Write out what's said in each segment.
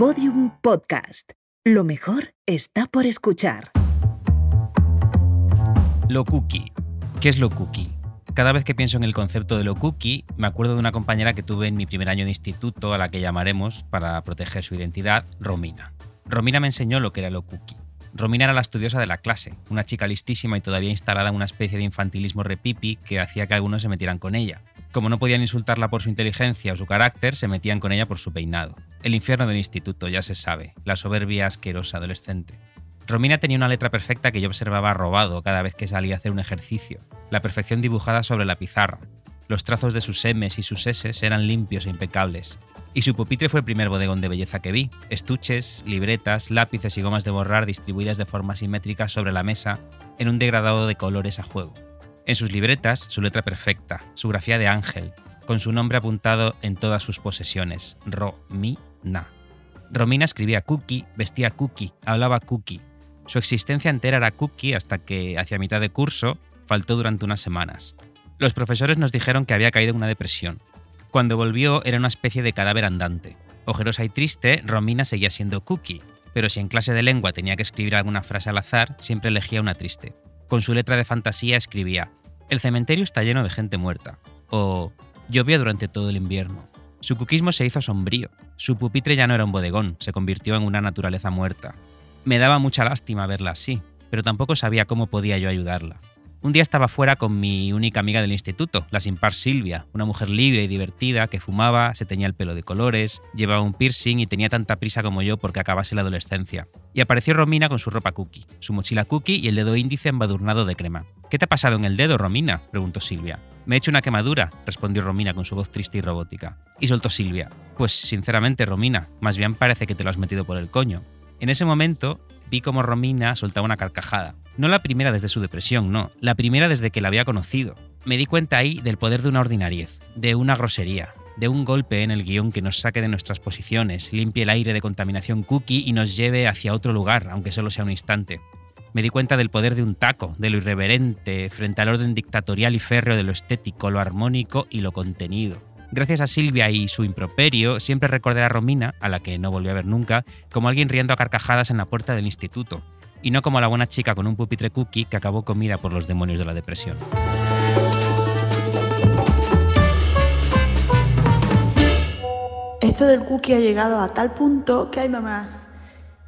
Podium Podcast. Lo mejor está por escuchar. Lo cookie. ¿Qué es lo cookie? Cada vez que pienso en el concepto de lo cookie, me acuerdo de una compañera que tuve en mi primer año de instituto, a la que llamaremos, para proteger su identidad, Romina. Romina me enseñó lo que era lo cookie. Romina era la estudiosa de la clase, una chica listísima y todavía instalada en una especie de infantilismo repipi que hacía que algunos se metieran con ella. Como no podían insultarla por su inteligencia o su carácter, se metían con ella por su peinado. El infierno del instituto, ya se sabe, la soberbia asquerosa adolescente. Romina tenía una letra perfecta que yo observaba robado cada vez que salía a hacer un ejercicio, la perfección dibujada sobre la pizarra. Los trazos de sus M's y sus S's eran limpios e impecables. Y su pupitre fue el primer bodegón de belleza que vi. Estuches, libretas, lápices y gomas de borrar distribuidas de forma simétrica sobre la mesa en un degradado de colores a juego. En sus libretas, su letra perfecta, su grafía de ángel, con su nombre apuntado en todas sus posesiones, Ro-Mi-Na. Romina escribía cookie, vestía cookie, hablaba cookie. Su existencia entera era cookie hasta que, hacia mitad de curso, faltó durante unas semanas. Los profesores nos dijeron que había caído en una depresión. Cuando volvió era una especie de cadáver andante. Ojerosa y triste, Romina seguía siendo cookie, pero si en clase de lengua tenía que escribir alguna frase al azar, siempre elegía una triste. Con su letra de fantasía escribía, El cementerio está lleno de gente muerta, o Llovió durante todo el invierno. Su cuquismo se hizo sombrío. Su pupitre ya no era un bodegón, se convirtió en una naturaleza muerta. Me daba mucha lástima verla así, pero tampoco sabía cómo podía yo ayudarla. Un día estaba fuera con mi única amiga del instituto, la sin par Silvia, una mujer libre y divertida que fumaba, se teñía el pelo de colores, llevaba un piercing y tenía tanta prisa como yo porque acabase la adolescencia. Y apareció Romina con su ropa cookie, su mochila cookie y el dedo índice embadurnado de crema. ¿Qué te ha pasado en el dedo, Romina? preguntó Silvia. Me he hecho una quemadura, respondió Romina con su voz triste y robótica. Y soltó Silvia. Pues sinceramente, Romina, más bien parece que te lo has metido por el coño. En ese momento vi como Romina soltaba una carcajada. No la primera desde su depresión, no, la primera desde que la había conocido. Me di cuenta ahí del poder de una ordinariez, de una grosería, de un golpe en el guion que nos saque de nuestras posiciones, limpie el aire de contaminación cookie y nos lleve hacia otro lugar, aunque solo sea un instante. Me di cuenta del poder de un taco, de lo irreverente, frente al orden dictatorial y férreo de lo estético, lo armónico y lo contenido. Gracias a Silvia y su improperio, siempre recordé a Romina, a la que no volví a ver nunca, como alguien riendo a carcajadas en la puerta del instituto, y no como la buena chica con un pupitre cookie que acabó comida por los demonios de la depresión. Esto del cookie ha llegado a tal punto que hay mamás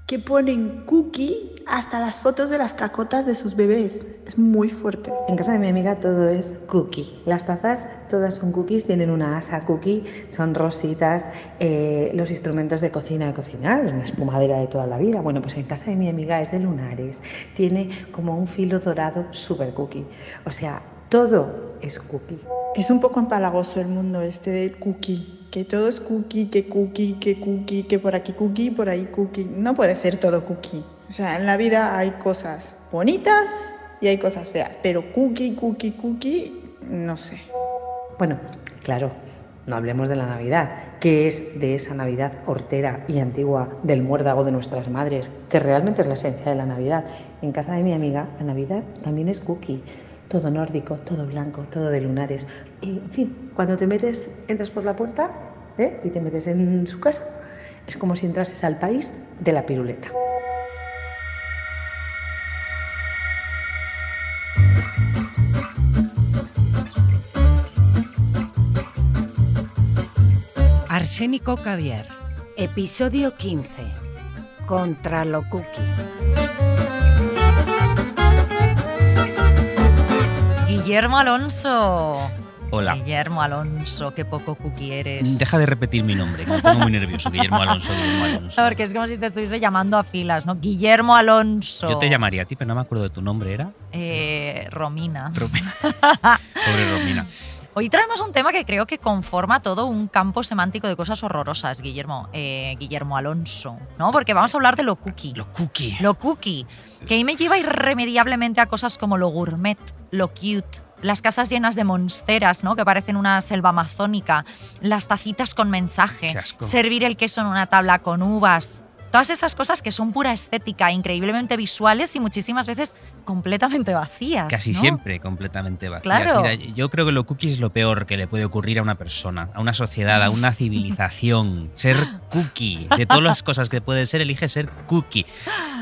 que ponen cookie hasta las fotos de las cacotas de sus bebés. Es muy fuerte. En casa de mi amiga todo es cookie. Las tazas todas son cookies, tienen una asa cookie, son rositas. Eh, los instrumentos de cocina de cocinar, una espumadera de toda la vida. Bueno, pues en casa de mi amiga es de lunares. Tiene como un filo dorado super cookie. O sea, todo es cookie. Es un poco empalagoso el mundo este del cookie que todo es cookie, que cookie, que cookie, que por aquí cookie, por ahí cookie. No puede ser todo cookie. O sea, en la vida hay cosas bonitas y hay cosas feas, pero cookie, cookie, cookie, no sé. Bueno, claro, no hablemos de la Navidad, que es de esa Navidad hortera y antigua del muérdago de nuestras madres, que realmente es la esencia de la Navidad. En casa de mi amiga, la Navidad también es cookie todo nórdico, todo blanco, todo de lunares. Y, en fin, cuando te metes, entras por la puerta ¿eh? y te metes en su casa, es como si entrases al país de la piruleta. Arsénico Caviar, episodio 15. Contra lo cookie. Guillermo Alonso. Hola. Guillermo Alonso, qué poco cookie eres. Deja de repetir mi nombre, que me pongo muy nervioso. Guillermo Alonso, Guillermo Alonso. Porque es como si te estuviese llamando a filas, ¿no? Guillermo Alonso. Yo te llamaría a ti, pero no me acuerdo de tu nombre, ¿era? Eh, Romina. Romina. Pobre Romina. Hoy traemos un tema que creo que conforma todo un campo semántico de cosas horrorosas, Guillermo, eh, Guillermo Alonso, ¿no? Porque vamos a hablar de lo cookie. Lo cookie. Lo cookie, que ahí me lleva irremediablemente a cosas como lo gourmet, lo cute, las casas llenas de monsteras, ¿no? Que parecen una selva amazónica, las tacitas con mensaje, servir el queso en una tabla con uvas. Todas esas cosas que son pura estética, increíblemente visuales y muchísimas veces completamente vacías. Casi ¿no? siempre completamente vacías. Claro. Mira, yo creo que lo cookie es lo peor que le puede ocurrir a una persona, a una sociedad, a una civilización. ser cookie. De todas las cosas que puede ser, elige ser cookie.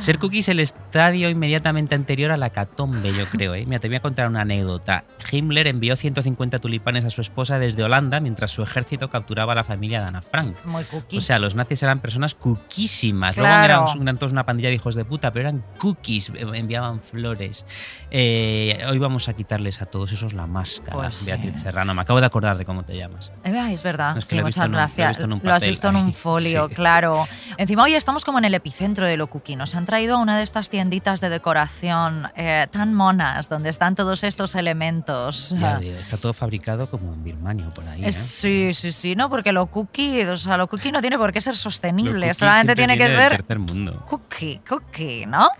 Ser cookie es el estadio inmediatamente anterior a la catombe, yo creo. ¿eh? Mira, te voy a contar una anécdota. Himmler envió 150 tulipanes a su esposa desde Holanda mientras su ejército capturaba a la familia de Ana Frank. Muy cookie. O sea, los nazis eran personas cookiísimas. Claro. Luego eran, eran todos una pandilla de hijos de puta, pero eran cookies, eh, enviaban flores. Eh, hoy vamos a quitarles a todos esos la máscara, Pues sí. Beatriz Serrano. Me acabo de acordar de cómo te llamas. Eh, es verdad, Es que sí, lo muchas un- lo gracias. un Lo has visto en un folio, Sí. claro. Encima hoy estamos como en el epicentro de lo cookie. Nos han traído a una de estas tienditas de decoración eh, tan monas, donde están todos estos elementos. Ya está todo fabricado como en Birmania por ahí. eh. Sí, sí, sí, no, porque lo cookie, o sea, lo cookie no tiene por qué ser sostenible, solamente tiene que ser mundo. Cookie, cookie, ¿no?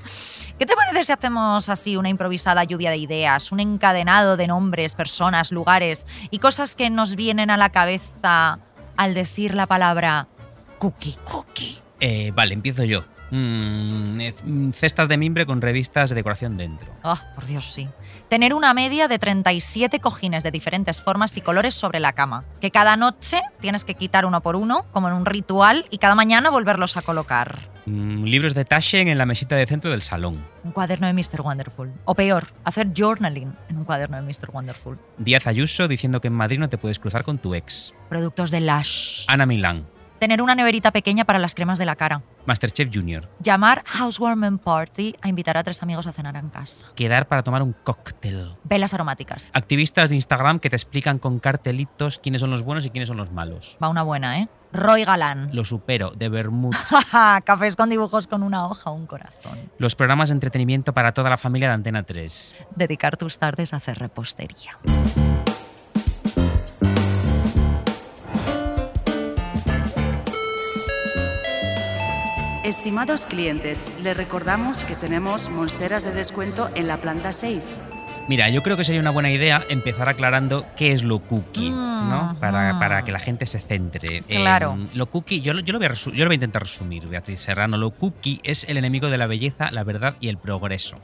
¿Qué te parece si hacemos así una improvisada lluvia de ideas, un encadenado de nombres, personas, lugares y cosas que nos vienen a la cabeza al decir la palabra cookie? Cookie. Eh, vale, empiezo yo. Mm, eh, mm, cestas de mimbre con revistas de decoración dentro. Oh, por Dios, sí. Tener una media de 37 cojines de diferentes formas y colores sobre la cama, que cada noche tienes que quitar uno por uno, como en un ritual, y cada mañana volverlos a colocar. Mm, libros de Taschen en la mesita de centro del salón. Un cuaderno de Mr. Wonderful. O peor, hacer journaling en un cuaderno de Mr. Wonderful. Díaz Ayuso diciendo que en Madrid no te puedes cruzar con tu ex. Productos de Lush. Ana Milán. Tener una neverita pequeña para las cremas de la cara. Masterchef Junior. Llamar Housewarming Party a invitar a tres amigos a cenar en casa. Quedar para tomar un cóctel. Velas aromáticas. Activistas de Instagram que te explican con cartelitos quiénes son los buenos y quiénes son los malos. Va una buena, ¿eh? Roy Galán. Lo supero, de Bermud. Cafés con dibujos con una hoja, un corazón. Los programas de entretenimiento para toda la familia de Antena 3. Dedicar tus tardes a hacer repostería. Estimados clientes, les recordamos que tenemos monsteras de descuento en la planta 6. Mira, yo creo que sería una buena idea empezar aclarando qué es lo cookie, ¿no? Mm, Para, mm. para que la gente se centre. Claro. Eh, lo cookie, yo, yo lo voy a yo lo voy a intentar resumir, Beatriz Serrano. Lo cookie es el enemigo de la belleza, la verdad y el progreso.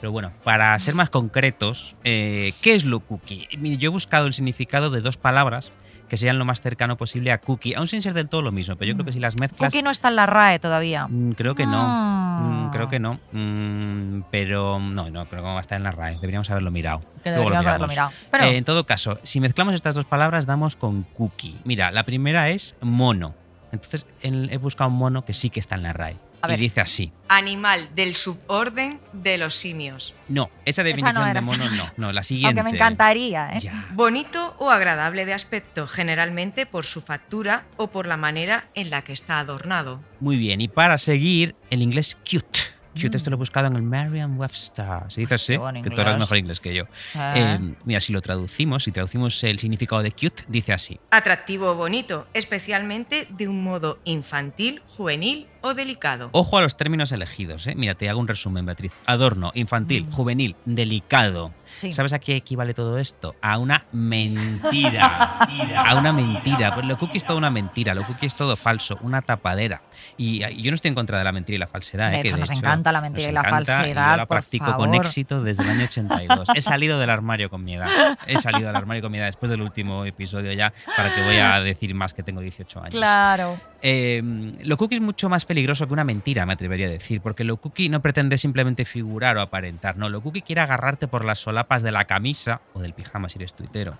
Pero bueno, para ser más concretos, eh, ¿qué es lo cookie? Yo he buscado el significado de dos palabras que sean lo más cercano posible a cookie, aún sin ser del todo lo mismo, pero yo creo que si las mezclas... Cookie no está en la RAE todavía. Mm, Creo que no. Ah. Mm, Creo que no. Mm, pero no, no, creo que va a estar en la RAE. Deberíamos haberlo mirado. Que deberíamos haberlo mirado. Pero Eh, en todo caso, si mezclamos estas dos palabras, damos con cookie. Mira, la primera es mono. Entonces en- he buscado un mono que sí que está en la RAE. A y ver. dice así. Animal del suborden de los simios. No, esa definición no de mono no. No, la siguiente. aunque me encantaría, ¿eh? Ya. Bonito o agradable de aspecto, generalmente por su factura o por la manera en la que está adornado. Muy bien. Y para seguir, el inglés cute. Cute, Mm. esto lo he buscado en el Merriam-Webster. Se dice así, que tú hablas mejor inglés que yo. Sí. Eh, mira, si lo traducimos, si traducimos el significado de cute, dice así. Atractivo o bonito, especialmente de un modo infantil, juvenil o delicado. Ojo a los términos elegidos, ¿eh? Mira, te hago un resumen, Beatriz. Adorno, infantil, Mm. juvenil, delicado. Sí. ¿Sabes a qué equivale todo esto? A una mentira. a una mentira. Pues lo cookie es toda una mentira, lo cookie es todo falso, una tapadera. Y, y yo no estoy en contra de la mentira y la falsedad. De ¿eh? que hecho, nos encanta la mentira y la falsedad, Yo la practico con favor. éxito desde el año 82. He salido del armario con mi edad. He salido del armario con mi edad después del último episodio ya, para que voy a decir más que tengo 18 años. Claro. Eh, lo cookie es mucho más peligroso que una mentira, me atrevería a decir, porque lo cookie no pretende simplemente figurar o aparentar, no, lo cookie quiere agarrarte por las solapas de la camisa o del pijama si eres tuitero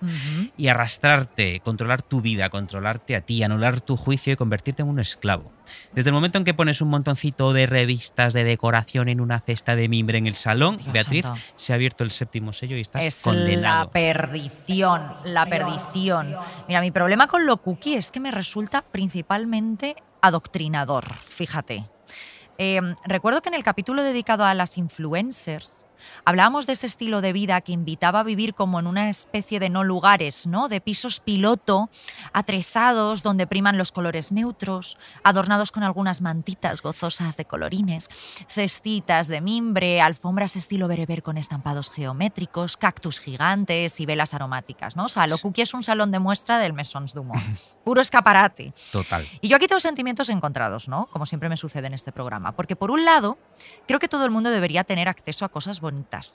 y arrastrarte, controlar tu vida, controlarte a ti, anular tu juicio y convertirte en un esclavo. Desde el momento en que pones un montoncito de revistas de decoración en una cesta de mimbre en el salón, Dios Beatriz, santo. se ha abierto el séptimo sello y estás Es condenado. la perdición, la perdición. Mira, mi problema con lo cookie es que me resulta principalmente adoctrinador, fíjate. Eh, recuerdo que en el capítulo dedicado a las influencers hablábamos de ese estilo de vida que invitaba a vivir como en una especie de no lugares, ¿no? De pisos piloto, atrezados, donde priman los colores neutros, adornados con algunas mantitas gozosas de colorines, cestitas de mimbre, alfombras estilo bereber con estampados geométricos, cactus gigantes y velas aromáticas, ¿no? O sea, lo cookie es un salón de muestra del Maisons Dumont. Puro escaparate. Total. Y yo aquí tengo sentimientos encontrados, ¿no? Como siempre me sucede en este programa. Porque por un lado, creo que todo el mundo debería tener acceso a cosas bonitas.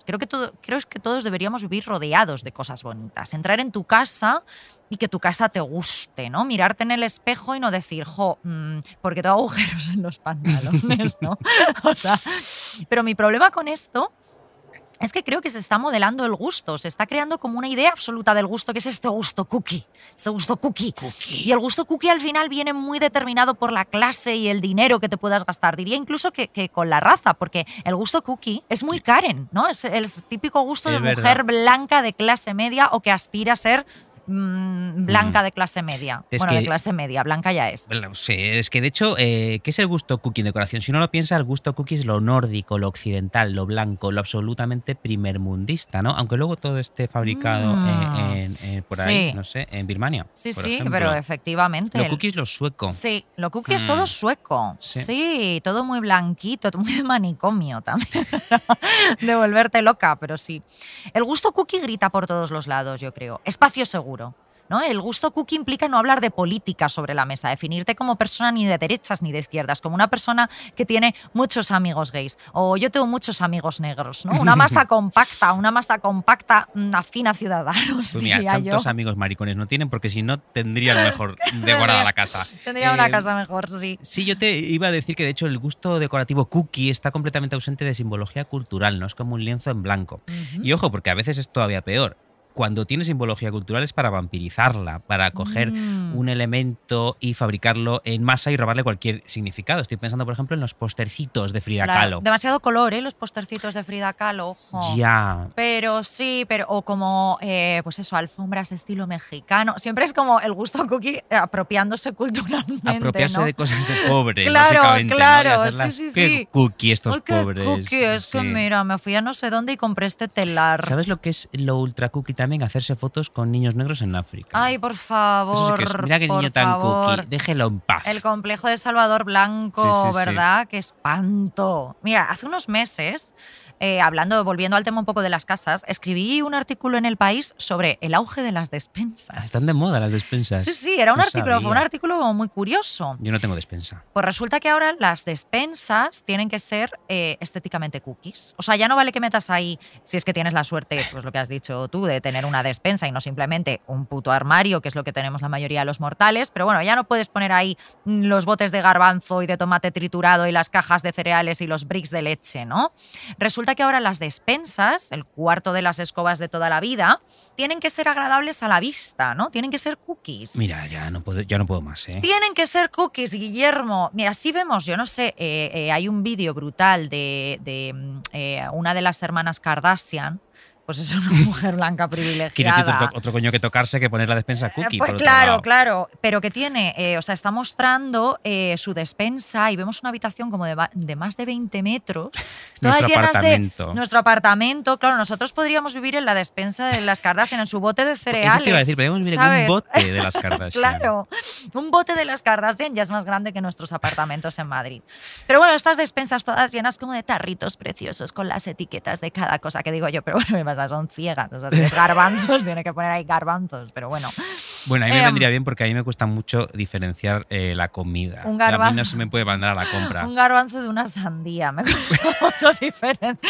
Creo que, todo, creo que todos deberíamos vivir rodeados de cosas bonitas. Entrar en tu casa y que tu casa te guste, ¿no? Mirarte en el espejo y no decir, jo, mm, porque tengo agujeros en los pantalones, ¿no? o sea, pero mi problema con esto es que creo que se está modelando el gusto, se está creando como una idea absoluta del gusto, que es este gusto cookie, este gusto cookie. Y el gusto cookie al final viene muy determinado por la clase y el dinero que te puedas gastar. Diría incluso que, que con la raza, porque el gusto cookie es muy Karen, ¿no? Es el típico gusto Es de verdad. mujer blanca de clase media o que aspira a ser mm, blanca Mm. de clase media. Es bueno, de clase media, blanca ya es. Bueno, Sí, es que de hecho, eh, ¿qué es el gusto cookie en decoración? Si uno lo piensa, el gusto cookie es lo nórdico, lo occidental, lo blanco, lo absolutamente primermundista, ¿no? Aunque luego todo esté fabricado Mm. eh, en- en- por ahí, no sé, en Birmania. Sí, por sí, ejemplo. pero efectivamente. Lo el- cookie es lo sueco. Sí, lo cookie es Mm. todo sueco. Sí. Sí. todo muy blanquito, muy de manicomio también. de volverte loca, pero sí. El gusto cookie grita por todos los lados, yo creo. Espacio seguro. ¿No? El gusto cookie implica no hablar de política sobre la mesa, definirte como persona ni de derechas ni de izquierdas, como una persona que tiene muchos amigos gays. O yo tengo muchos amigos negros, ¿no? Una masa compacta, una masa compacta mm, afín a ciudadanos, Pues mira, diría yo. tantos amigos maricones no tienen porque si no tendrían mejor decorada la casa. Tendría una Eh, casa mejor, sí. Sí, yo te iba a decir que de hecho el gusto decorativo cookie está completamente ausente de simbología cultural, no es como un lienzo en blanco. Y ojo, porque a veces es todavía peor. Cuando tiene simbología cultural es para vampirizarla, para coger Mm. un elemento y fabricarlo en masa y robarle cualquier significado. Estoy pensando, por ejemplo, en los postercitos de Frida Claro, Kahlo. Demasiado color, ¿eh? Los postercitos de Frida Kahlo, ojo. Ya. Pero sí, pero o como, eh, pues eso, alfombras estilo mexicano. Siempre es como el gusto cookie apropiándose culturalmente, Apropiarse ¿no? de cosas de pobres, Claro, básicamente. ¿no? Claro, hacerlas, sí, sí, "Qué sí. cookie estos Uy, qué pobres. cookie, es que mira, me fui a no sé dónde y compré este telar. ¿Sabes lo que es lo ultra cookie también? Hacerse fotos con niños negros en África. Ay, por Eso sí favor, que es- mira qué niño tan favor. cookie. Déjelo en paz. El complejo de Salvador Blanco, Sí, sí. ¿verdad? Qué espanto. Mira, hace unos meses, eh, hablando, volviendo al tema un poco de las casas, escribí un artículo en El País sobre el auge de las despensas. Están de moda las despensas. Sí, sí, era un No artículo, fue un artículo como muy curioso. Yo no tengo despensa. Pues resulta que ahora las despensas tienen que ser eh, estéticamente cookies. O sea, ya no vale que metas ahí, si es que tienes la suerte, pues lo que has dicho tú, de tener una despensa y no simplemente un puto armario, que es lo que tenemos la mayoría de los mortales. Pero bueno, ya no puedes poner ahí mm, los botes de garbanzo y de tomate triturado y las cajas de cereales y los bricks de leche, ¿no? Resulta que ahora las despensas, el cuarto de las escobas de toda la vida, tienen que ser agradables a la vista, ¿no? Tienen que ser cookies. Mira, ya no puedo, ya no puedo más, ¿eh? Tienen que ser cookies, Guillermo. Mira, si vemos, yo no sé, eh, eh, hay un vídeo brutal de, de, mm, eh, una de las hermanas Kardashian. Pues es una mujer blanca privilegiada. otro, otro coño que tocarse que poner la despensa cookie. Eh, pues por otro claro, lado. claro, pero que tiene, eh, o sea, está mostrando eh, su despensa y vemos una habitación como de, de más de 20 metros, todas Nuestro llenas apartamento. de nuestro apartamento. Claro, nosotros podríamos vivir en la despensa de las Kardashian, en su bote de cereales. Eso te iba a decir, podemos vivir en un bote de las Kardashian. Claro, un bote de las Kardashian ya es más grande que nuestros apartamentos en Madrid. Pero bueno, estas despensas todas llenas como de tarritos preciosos con las etiquetas de cada cosa que digo yo, pero bueno, Son ciegas, o sea, si es garbanzos, tiene que poner ahí garbanzos, pero bueno. Bueno, a mí me Em, vendría bien porque a mí me cuesta mucho diferenciar eh, la comida. Un Y A mí garbanzo. no se me puede mandar a la compra. Un garbanzo de una sandía, me cuesta mucho diferente.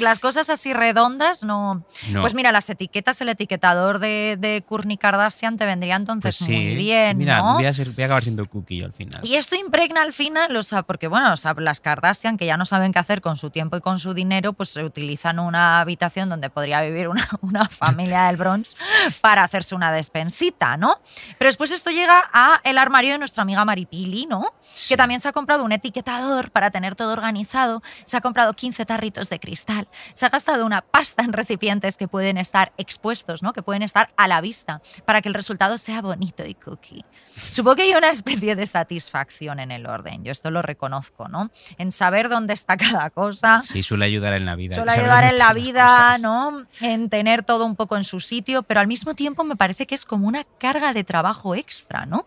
Las cosas así redondas, no. No. Pues mira, las etiquetas, el etiquetador de, de Kourtney Kardashian te vendría entonces Pues sí. muy bien, Mira, ¿no? voy, a ser- voy a acabar siendo cookie al final. Y esto impregna al final, o sea, porque bueno, o sea, las Kardashian, que ya no saben qué hacer con su tiempo y con su dinero, pues utilizan una habitación donde donde podría vivir una, una familia del Bronx para hacerse una despensita, ¿no? Pero después esto llega a el armario de nuestra amiga Maripili, ¿no? Que también se ha comprado un etiquetador para tener todo organizado, se ha comprado 15 tarritos de cristal, se ha gastado una pasta en recipientes que pueden estar expuestos, ¿no? Que pueden estar a la vista para que el resultado sea bonito y cookie. Supongo que hay una especie de satisfacción en el orden, yo esto lo reconozco, ¿no? En saber dónde está cada cosa. Sí, suele ayudar en la vida. Suele ayudar en la vida, cosas. En tener todo un poco en su sitio, pero al mismo tiempo me parece que es como una carga de trabajo extra, ¿no?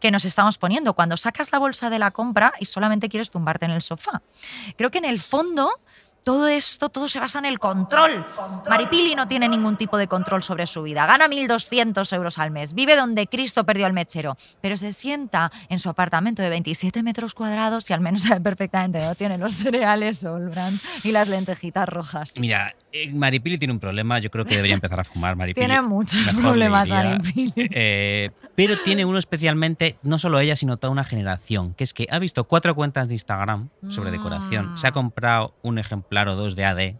Que nos estamos poniendo cuando sacas la bolsa de la compra y solamente quieres tumbarte en el sofá. Creo que en el fondo todo esto, todo se basa en el control. Maripili no tiene ningún tipo de control sobre su vida. Gana 1.200 euros al mes. Vive donde Cristo perdió al mechero. Pero se sienta en su apartamento de 27 metros cuadrados y al menos sabe perfectamente no tiene los cereales Olbran y las lentejitas rojas. Mira, eh, Maripili tiene un problema. Yo creo que debería empezar a fumar Maripili. Tiene muchos Mejor problemas. Maripili. Eh, pero tiene uno especialmente, no solo ella, sino toda una generación, que es que ha visto cuatro cuentas de Instagram sobre decoración, Mm. se ha comprado un ejemplar o dos de AD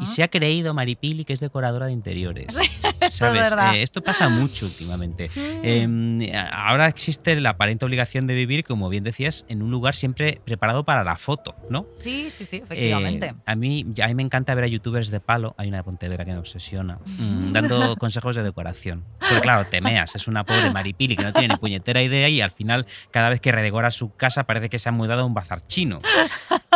y se ha creído Maripili que es decoradora de interiores. Esto es verdad. Eh, esto pasa mucho últimamente. Eh, ahora existe la aparente obligación de vivir, como bien decías, en un lugar siempre preparado para la foto, ¿no? Sí, sí, sí, efectivamente. Eh, a, mí, a mí me encanta ver a youtubers de palo, hay una de Pontevedra que me obsesiona, mm, dando consejos de decoración. Pero claro, temeas, es una pobre maripili que no tiene ni puñetera idea y al final, cada vez que redecora su casa, parece que se ha mudado a un bazar chino.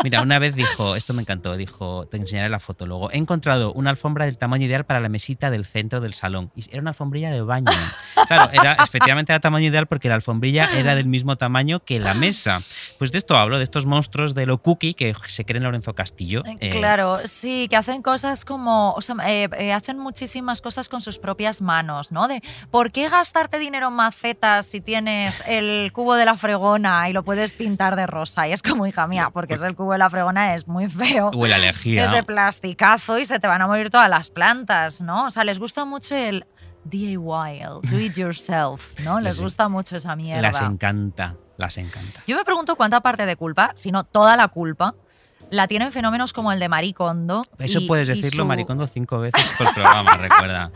Mira, una vez dijo, esto me encantó, dijo, te enseñaré la foto luego, he encontrado una alfombra del tamaño ideal para la mesita del centro del salón. Y era una alfombrilla de baño. Claro, era, efectivamente era tamaño ideal porque la alfombrilla era del mismo tamaño que la mesa. Pues de esto hablo, de estos monstruos de lo cookie que se creen Lorenzo Castillo. Eh, Claro, sí, que hacen cosas como, o sea, eh, eh, hacen muchísimas cosas con sus propias manos, ¿no? De, ¿por qué gastarte dinero en macetas si tienes el cubo de la fregona y lo puedes pintar de rosa? Y es como, hija mía, porque es el cubo de la fregona, es muy feo. Huele a alergia. Es de plasticazo y se te van a morir todas las plantas, ¿no? O sea, les gusta mucho el DIY, el do it yourself, ¿no? Les gusta mucho esa mierda. Las encanta, las encanta. Yo me pregunto cuánta parte de culpa, si no toda la culpa, la tienen fenómenos como el de Maricondo. Eso y- puedes decirlo, su- Maricondo, cinco veces por programa, recuerda.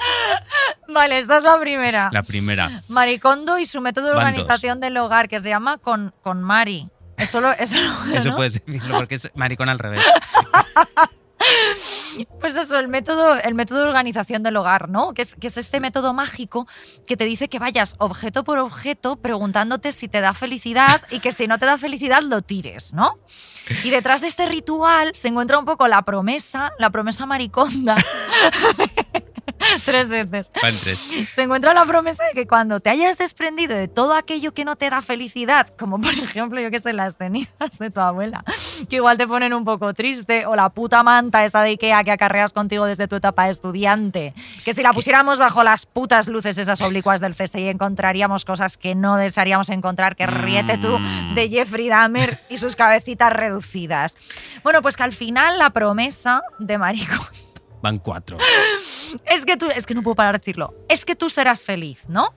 Vale, esta es la primera. La primera. Maricondo y su método de organización del hogar que se llama con, con Mari. Eso, lo, eso, lo- Eso ¿no? puedes decirlo porque es maricón al revés. Pues eso, el método, el método de organización del hogar, ¿no? Que es, que es este método mágico que te dice que vayas objeto por objeto preguntándote si te da felicidad y que si no te da felicidad lo tires, ¿no? Y detrás de este ritual se encuentra un poco la promesa, la promesa mariconda. Tres veces. Van tres. Se encuentra la promesa de que cuando te hayas desprendido de todo aquello que no te da felicidad, como por ejemplo, yo que sé, las cenizas de tu abuela, que igual te ponen un poco triste, o la puta manta esa de Ikea que acarreas contigo desde tu etapa de estudiante, que si la pusiéramos bajo las putas luces esas oblicuas del CSI encontraríamos cosas que no desearíamos encontrar, que ríete tú Mm. de Jeffrey Dahmer y sus cabecitas reducidas. Bueno, pues que al final la promesa de Marico Van cuatro. es que tú, es que no puedo parar de decirlo. Es que tú serás feliz, ¿no?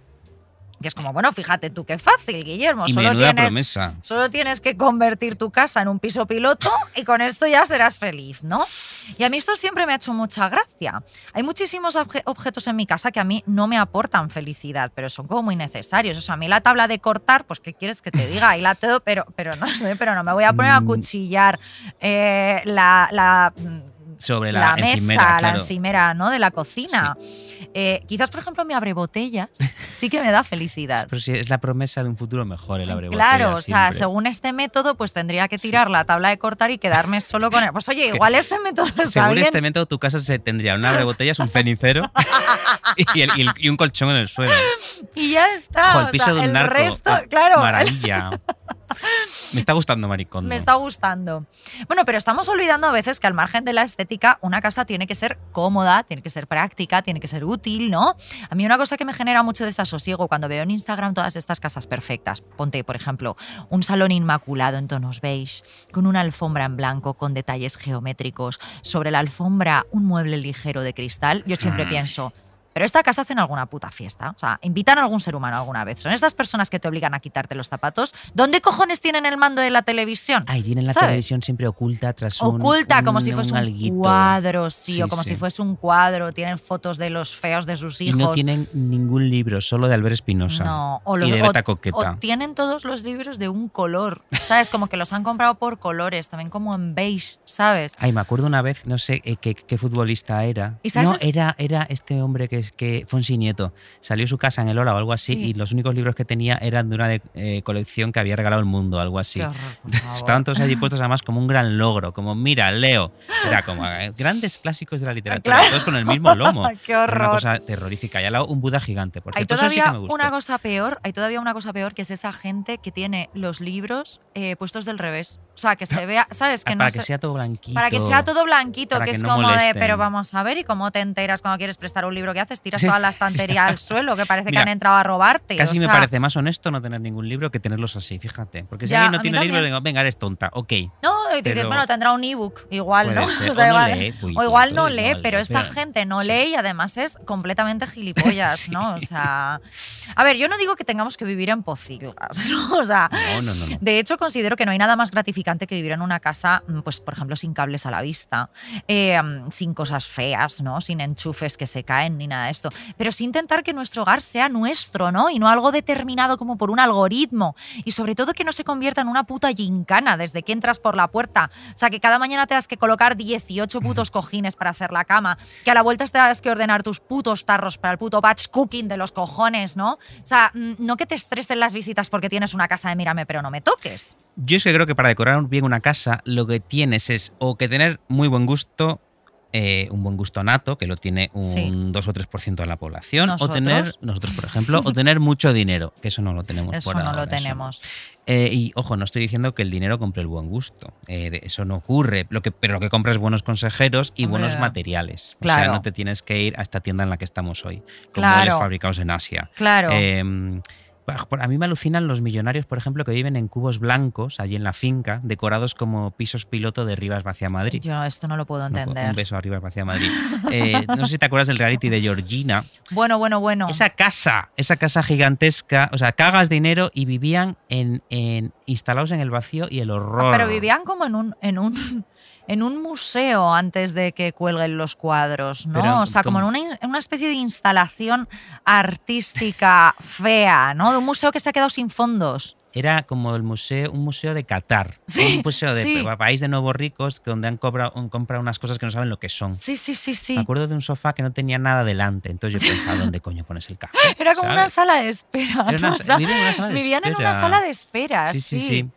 Que es como, bueno, fíjate tú qué fácil, Guillermo. Y Solo tienes, promesa. solo tienes que convertir tu casa en un piso piloto y con esto ya serás feliz, ¿no? Y a mí esto siempre me ha hecho mucha gracia. Hay muchísimos obje- objetos en mi casa que a mí no me aportan felicidad, pero son como muy necesarios. O sea, a mí la tabla de cortar, pues ¿qué quieres que te diga? Ahí la todo, pero, pero no sé, pero no me voy a poner a Mm. cuchillar eh, la, la, Sobre la, la, mesa, encimera, la claro. encimera, ¿no? De la cocina. Eh, quizás, por ejemplo, mi abrebotellas sí que me da felicidad. Pero sí, es la promesa de un futuro mejor el abrebotellas. Claro, o sea, siempre. según este método, pues tendría que tirar la tabla de cortar y quedarme solo con él. Pues oye, que igual este método está Según bien. este método, tu casa se tendría un abrebotellas, un cenicero y, el- y el- y un colchón en el suelo. Y ya está. Ojo, el o piso sea, de un el narco. resto, Ah, claro, Maravilla. Me está gustando Maricondo. Me está gustando. Bueno, pero estamos olvidando a veces que al margen de la estética, una casa tiene que ser cómoda, tiene que ser práctica, tiene que ser útil, ¿no? A mí una cosa que me genera mucho desasosiego cuando veo en Instagram todas estas casas perfectas. Ponte, por ejemplo, un salón inmaculado en tonos beige, con una alfombra en blanco con detalles geométricos, sobre la alfombra un mueble ligero de cristal. Yo siempre Mm. pienso, Pero esta casa hacen alguna puta fiesta. O sea, invitan a algún ser humano alguna vez. Son estas personas que te obligan a quitarte los zapatos. ¿Dónde cojones tienen el mando de la televisión? Ahí tienen la televisión siempre oculta tras un Oculta, como si fuese un, alguito. cuadro, sí, Sí, o como sí. si fuese un cuadro. Tienen fotos de los feos de sus Y hijos. no tienen ningún libro, solo de Albert Espinosa. No, o, y los- de o- Beta o Coqueta. tienen todos los libros de un color, ¿sabes? Como que los han comprado por colores, también como en beige, ¿sabes? Ay, me acuerdo una vez, no sé eh, qué, qué futbolista era. ¿Y sabes no, era, era este hombre que, es- que Fonsi Nieto. Salió de su casa en el Ola o algo así Sí. y los únicos libros que tenía eran de una de- eh, colección que había regalado el mundo, algo así. Horror. Estaban todos allí puestos además como un gran logro, como mira, Leo. Era como eh, grandes clásicos de la literatura, Claro. todos con el mismo lomo. Qué Era horror. una cosa terrorífica. Y al lado un Buda gigante, por Hay cierto. Eso sí todavía que me gustó. una cosa peor, hay todavía una cosa peor que es esa gente que tiene los libros eh, puestos del revés. O sea, que se vea, ¿sabes? Que Ah, no para se- que sea todo blanquito. para que sea todo blanquito, que, que es no como de, pero vamos a ver, ¿y cómo te enteras cuando quieres prestar un libro que haces? Tiras toda la estantería al suelo, que parece Mira, que han entrado a robarte. Casi o me parece más honesto no tener ningún libro que tenerlos así, fíjate. Porque si Ya, alguien no tiene libro, digo, venga, eres tonta, ok. No, y te dices, bueno, tendrá un ebook, igual, ¿no? Ser. O sea, O no igual, lee, uy, o igual no lee, pero esta pero- gente no sí. lee y además es completamente gilipollas, Sí. ¿no? O sea, a ver, yo no digo que tengamos que vivir en pocilgas, ¿no? O sea, no. de hecho, considero que no hay nada más gratificante que vivir en una casa, mm, pues, por ejemplo, sin cables a la vista, eh, mm, sin cosas feas, ¿no? Sin enchufes que se caen ni nada de esto. Pero sí intentar que nuestro hogar sea nuestro, ¿no? Y no algo determinado como por un algoritmo. Y sobre todo que no se convierta en una puta gincana desde que entras por la puerta. O sea, que cada mañana tengas que colocar 18 putos cojines para hacer la cama. Que a la vuelta tengas que ordenar tus putos tarros para el puto batch cooking de los cojones, ¿no? O sea, mm, no que te estresen las visitas porque tienes una casa de mírame pero no me toques. Yo es que creo que para decorar bien una casa lo que tienes es o que tener muy buen gusto, eh, un buen gusto nato, que lo tiene un Sí. 2 o 3% de la población, ¿Nosotros? o tener, nosotros por ejemplo, o tener mucho dinero, que eso no lo tenemos Eso por no ahora, lo tenemos. Eh, y ojo, no estoy diciendo que el dinero compre el buen gusto. Eh, de- eso no ocurre. Lo que, pero lo que compra es buenos consejeros y Hombre, buenos materiales. O sea, claro. no te tienes que ir a esta tienda en la que estamos hoy. Con Claro. fabricados en Asia. Claro. A mí me alucinan los millonarios, por ejemplo, que viven en cubos blancos allí en la finca, decorados como pisos piloto de Rivas hacia Madrid. Yo esto no lo puedo No, entender. un beso a Rivas hacia Madrid. Eh, no sé si te acuerdas del reality de Georgina. Bueno, bueno, bueno. Esa casa, esa casa gigantesca, o sea, cagas dinero y vivían en, en- instalados en el vacío y el horror. Ah, Pero vivían como en un, en un, en un museo antes de que cuelguen los cuadros, ¿no? Pero, o sea, como en una, en una especie de instalación artística fea, ¿no? De un museo que se ha quedado sin fondos. Era como el museo, un museo de Qatar. Sí, un museo de sí. país de nuevos ricos donde han comprado, han comprado unas cosas que no saben lo que son. Sí, sí, sí, sí. Me acuerdo de un sofá que no tenía nada delante. Entonces yo pensaba, ¿dónde coño pones el café? Era como una sala de espera. Era ¿no? una- O sea, vivían en una sala de vivían en una espera. sala de espera, Sí, sí, sí.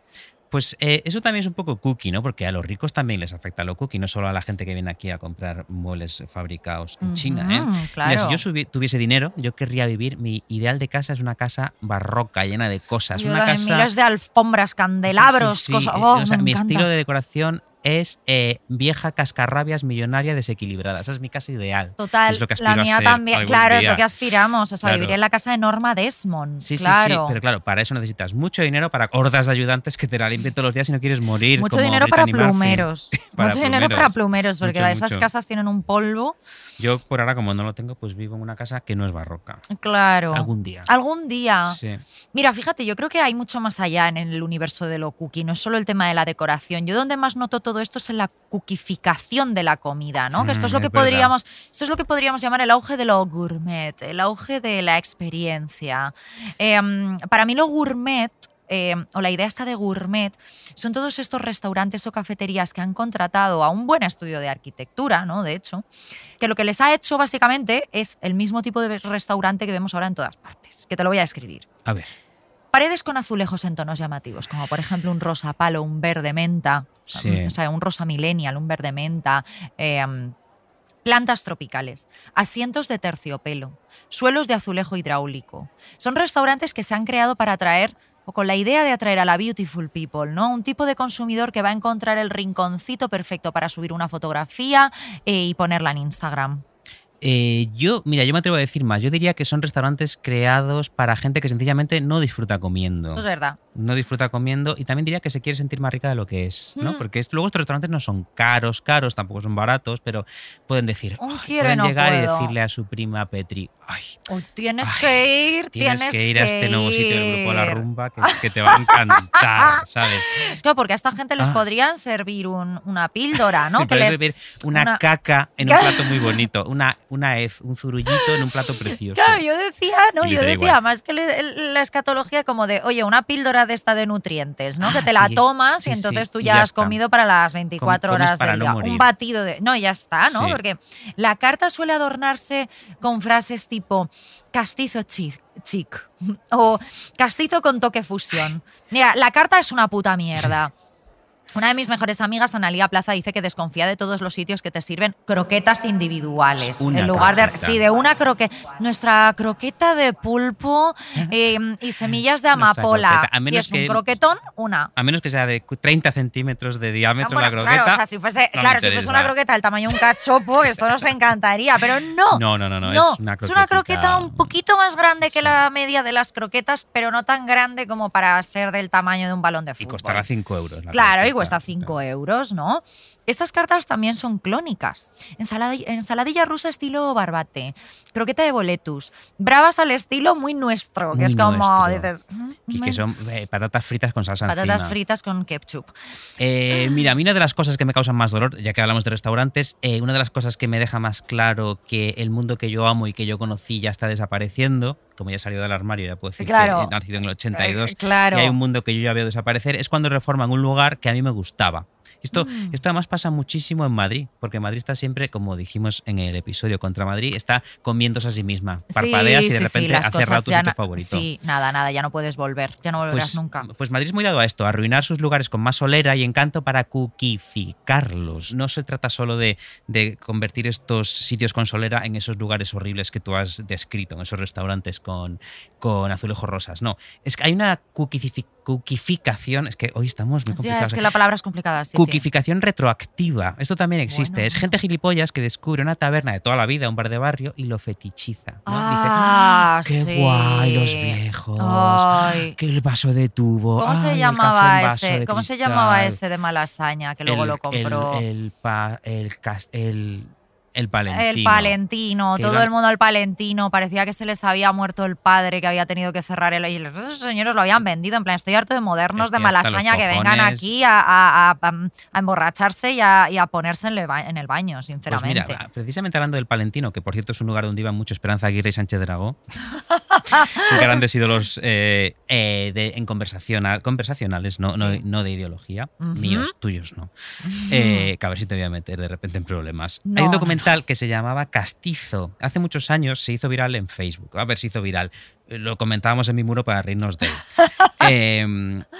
Pues eh, eso también es un poco cookie, ¿no? Porque a los ricos también les afecta lo cookie, no solo a la gente que viene aquí a comprar muebles fabricados en China, ¿eh? Ujú, Mira, claro. si yo tuviese dinero, yo querría vivir. Mi ideal de casa es una casa barroca, llena de cosas. Yo una casa. miles de alfombras, candelabros, Sí, sí, sí. cosas. Eh, Oh, o sea, me mi encanta. estilo de decoración es eh, vieja cascarrabias millonaria desequilibrada. Esa es mi casa ideal. Total, Es lo que la a mía ser también, claro, es lo que aspiramos, o sea, Claro. vivir en la casa de Norma Desmond. Sí, sí, claro. sí, pero claro, para eso necesitas mucho dinero para hordas de ayudantes que te la limpien todos los días si no quieres morir. Mucho como dinero para plumeros. Para mucho dinero para plumeros, porque Mucho, esas mucho. casas tienen un polvo. Yo por ahora, como no lo tengo, pues vivo en una casa que no es barroca. Claro. Algún día. Algún día. Sí. Mira, fíjate, yo creo que hay mucho más allá en el universo de lo cookie, no es solo el tema de la decoración. Yo donde más noto todo esto es en la cookificación de la comida, ¿no? Que esto es Mm, lo que verdad. podríamos, esto es lo que podríamos llamar el auge de lo gourmet, el auge de la experiencia. Em, para mí lo gourmet eh, o la idea esta de gourmet son todos estos restaurantes o cafeterías que han contratado a un buen estudio de arquitectura, ¿no? De hecho, que lo que les ha hecho básicamente es el mismo tipo de restaurante que vemos ahora en todas partes, que te lo voy a escribir. A ver. Paredes con azulejos en tonos llamativos, como por ejemplo un rosa palo, un verde menta, o sea, Sí. un- o sea, un rosa millennial, un verde menta, eh, plantas tropicales, asientos de terciopelo, suelos de azulejo hidráulico. Son restaurantes que se han creado para atraer o con la idea de atraer a la beautiful people, ¿no? Un tipo de consumidor que va a encontrar el rinconcito perfecto para subir una fotografía eh, y ponerla en Instagram. Eh, yo, mira, yo me atrevo a decir más. Yo diría que son restaurantes creados para gente que sencillamente no disfruta comiendo. Es verdad. No disfruta comiendo y también diría que se quiere sentir más rica de lo que es, ¿no? Mm. Porque luego estos restaurantes no son caros, caros, tampoco son baratos, pero pueden decir, pueden no llegar puedo. y decirle a su prima Petri, ay, tienes Ay, que ir, tienes, tienes que ir a este nuevo sitio del grupo La. Rumba que, que te va a encantar, ¿sabes? Claro, porque a esta gente les Ah. podrían servir un- una píldora, ¿no? Que les, servir una, una- caca en un plato muy bonito, una, una hez, un zurullito en un plato precioso. Claro, yo decía, no, yo decía igual. más que la escatología como de, oye, una píldora de esta de nutrientes, ¿no? Ah, que te la sí. tomas Sí, y entonces tú ya, ya has está. comido para las 24 Com- comes horas del día. Un batido de... No, ya está, ¿no? Porque la carta suele adornarse con frases tipo castizo chic, chic o castizo con toque fusión. Mira, la carta es una puta mierda. Una de mis mejores amigas, Analia Plaza, dice que desconfía de todos los sitios que te sirven croquetas individuales. Una en lugar de. Sí, de una croqueta. Nuestra croqueta de pulpo eh, y semillas de amapola. A Y menos es un que- croquetón, una. A menos que sea de 30 centímetros de diámetro Ah, la bueno, croqueta. Claro, o sea, si fuese, no me claro, si fuese interesa. una croqueta del tamaño de un cachopo, esto nos encantaría, pero no. No, no, no, no, No, es una es croqueta un poquito más grande que Sí. la media de las croquetas, pero no tan grande como para ser del tamaño de un balón de Y fútbol. costará 5 euros. la Claro, y croqueta. Cuesta 5 euros, ¿no? Estas cartas también son clónicas. Ensaladi- ensaladilla rusa estilo barbate, croqueta de boletus, bravas al estilo muy nuestro, que Muy es como, nuestro. dices, "Mm, que son eh, patatas fritas con salsa patatas encima. fritas con ketchup. Eh, mira, a mí una de las cosas que me causan más dolor, ya que hablamos de restaurantes, eh, una de las cosas que me deja más claro que el mundo que yo amo y que yo conocí ya está desapareciendo, como ya he salido del armario, ya puedo decir Claro. que he nacido en el 82, Eh, claro. y hay un mundo que yo ya veo desaparecer, es cuando reforman un lugar que a mí me gustaba. Esto, Mm. esto además pasa muchísimo en Madrid, porque Madrid está siempre, como dijimos en el episodio contra Madrid, está comiéndose a sí misma. Parpadeas sí, y de sí, sí, repente ha cerrado tu sitio favorito. Sí, nada, nada, ya no puedes volver, ya no volverás Pues, nunca. pues Madrid es muy dado a esto, a arruinar sus lugares con más solera y encanto para cuquificarlos. No se trata solo de, de convertir estos sitios con solera en esos lugares horribles que tú has descrito, en esos restaurantes con, con azulejos rosas. No, es que hay una cuquific- cuquificación, es que hoy estamos muy complicados. es que la palabra es complicada, sí, sí. Cuquificación retroactiva. Esto también existe. Bueno. Es gente gilipollas que descubre una taberna de toda la vida, un bar de barrio, y lo fetichiza. ¿no? Ah, Dice, qué sí. guay los viejos. Ay. Que el vaso de tubo. ¿Cómo se ay, llamaba ese? de ¿Cómo se llamaba ese de Malasaña que luego El- lo compró? El, el, pa- el, el, el palentino. El palentino, todo el mundo al palentino, parecía que se les había muerto el padre, que había tenido que cerrar el... Y esos señores lo habían vendido, en plan, estoy harto de modernos Estoy de Malasaña que vengan aquí a, a- a- a emborracharse y a, y a ponerse en en el baño, Pues sinceramente. mira, precisamente hablando del Palentino, que por cierto es un lugar donde iban mucho Esperanza Aguirre y Sánchez Dragó, que grandes ídolos eh, eh, de- en conversación, conversacionales, no, no, Sí. no de ideología, míos, tuyos no. Eh, que a ver si te voy a meter de repente en problemas. No, Hay un no, documental que se llamaba Castizo. Hace muchos años se hizo viral en Facebook. A ver, se hizo viral. Eh, Lo comentábamos en mi muro para reírnos de él. Eh,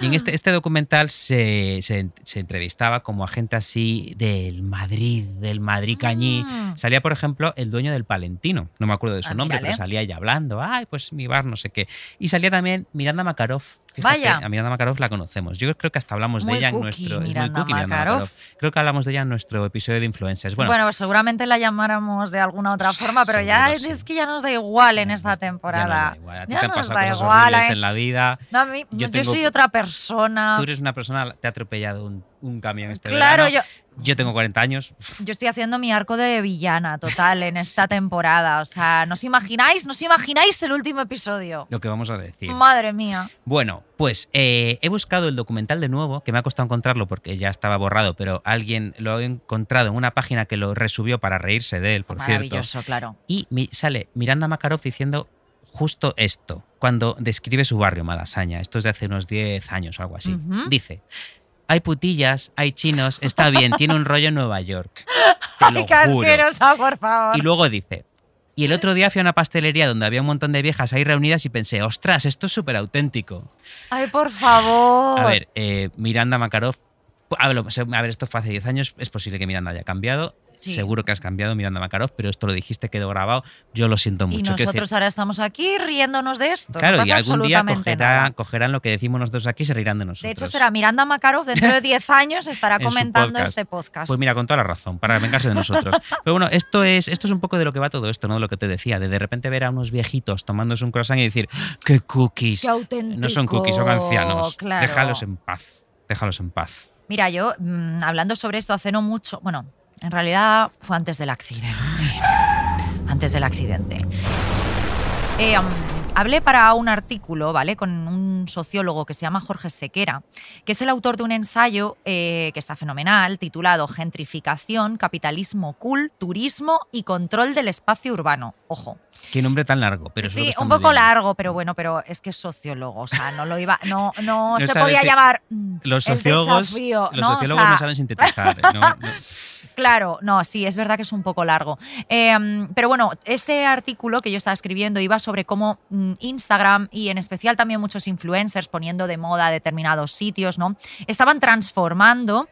y en este, este documental se, se- se entrevistaba como a gente así del Madrid, del Madrid Cañí. Mm. Salía, por ejemplo, el dueño del Palentino. No me acuerdo de su Ah, nombre, mírale. pero salía ella hablando. Ay, pues mi bar, no sé qué. Y salía también Miranda Makarov. Fíjate, Vaya. a Miranda Makarov la conocemos. Yo creo que hasta hablamos Muy de ella en nuestro. es muy Miranda cookie Miranda Makarov. Makarov. Creo que hablamos de ella en nuestro episodio de influencers. Bueno, Bueno, pues seguramente la llamáramos de alguna otra forma, pero ya es sí. que ya nos da igual en esta ya nos temporada. da igual. A ti Ya te han nos pasado da cosas igual, ¿eh? en la vida. No, a mí- Yo soy otra persona. Tú eres una persona, te ha atropellado un, un camión este Claro, verano. yo, Yo tengo 40 años. yo estoy haciendo mi arco de villana total en esta temporada. O sea, ¿no os imagináis? ¿No os imagináis el último episodio? Lo que vamos a decir. Madre mía. Bueno, pues eh, he buscado el documental de nuevo, que me ha costado encontrarlo porque ya estaba borrado, pero alguien lo ha encontrado en una página que lo resubió para reírse de él, por cierto. Maravilloso, claro. Y mi- sale Miranda Makarov diciendo justo esto, cuando describe su barrio, Malasaña. Esto es de hace unos 10 años o algo así. Dice, hay putillas, hay chinos, está bien, tiene un rollo en Nueva York. Te lo Ay, qué juro. asquerosa, por favor. Y luego dice, y el otro día fui a una pastelería donde había un montón de viejas ahí reunidas y pensé, ostras, esto es súper auténtico. Ay, por favor. A ver, eh, Miranda Makarov, A ver, a ver, esto fue hace 10 años, es posible que Miranda haya cambiado. Sí. Seguro que has cambiado, Miranda Makarov, pero esto lo dijiste, quedó grabado. Yo lo siento mucho. Y decir, nosotros ahora estamos aquí riéndonos de esto. claro, no y algún día cogerá- cogerán lo que decimos nosotros aquí y se reirán de nosotros. De hecho, será Miranda Makarov dentro de 10 años estará comentando podcast. este podcast. Pues mira, con toda la razón, para vengarse de nosotros. Pero bueno, esto es, esto es un poco de lo que va todo esto, ¿no? De lo que te decía, de de repente ver a unos viejitos tomándose un croissant y decir, ¡qué cookies! Qué auténtico. No son cookies, son ancianos. Claro. Déjalos en paz. Déjalos en paz. Mira, yo mm, hablando sobre esto hace no mucho, bueno, en realidad fue antes del accidente. Antes del accidente. Eh, um, hablé para un artículo, ¿vale? Con un sociólogo que se llama Jorge Sequera, que es el autor de un ensayo eh, que está fenomenal, titulado Gentrificación, capitalismo cool, turismo y control del espacio urbano. Ojo. Qué nombre tan largo, pero sí, un poco largo, pero bueno, pero es que es sociólogo, o sea, no lo iba, no, no, No se podía si- llamar mm, Los el sociólogos, desafío, los ¿no? O sociólogos sea, no saben sintetizar. ¿no? No. Claro, no, sí, es verdad que es un poco largo. Eh, pero bueno, este artículo que yo estaba escribiendo iba sobre cómo mm, Instagram y en especial también muchos influencers poniendo de moda determinados sitios, ¿no? Estaban transformando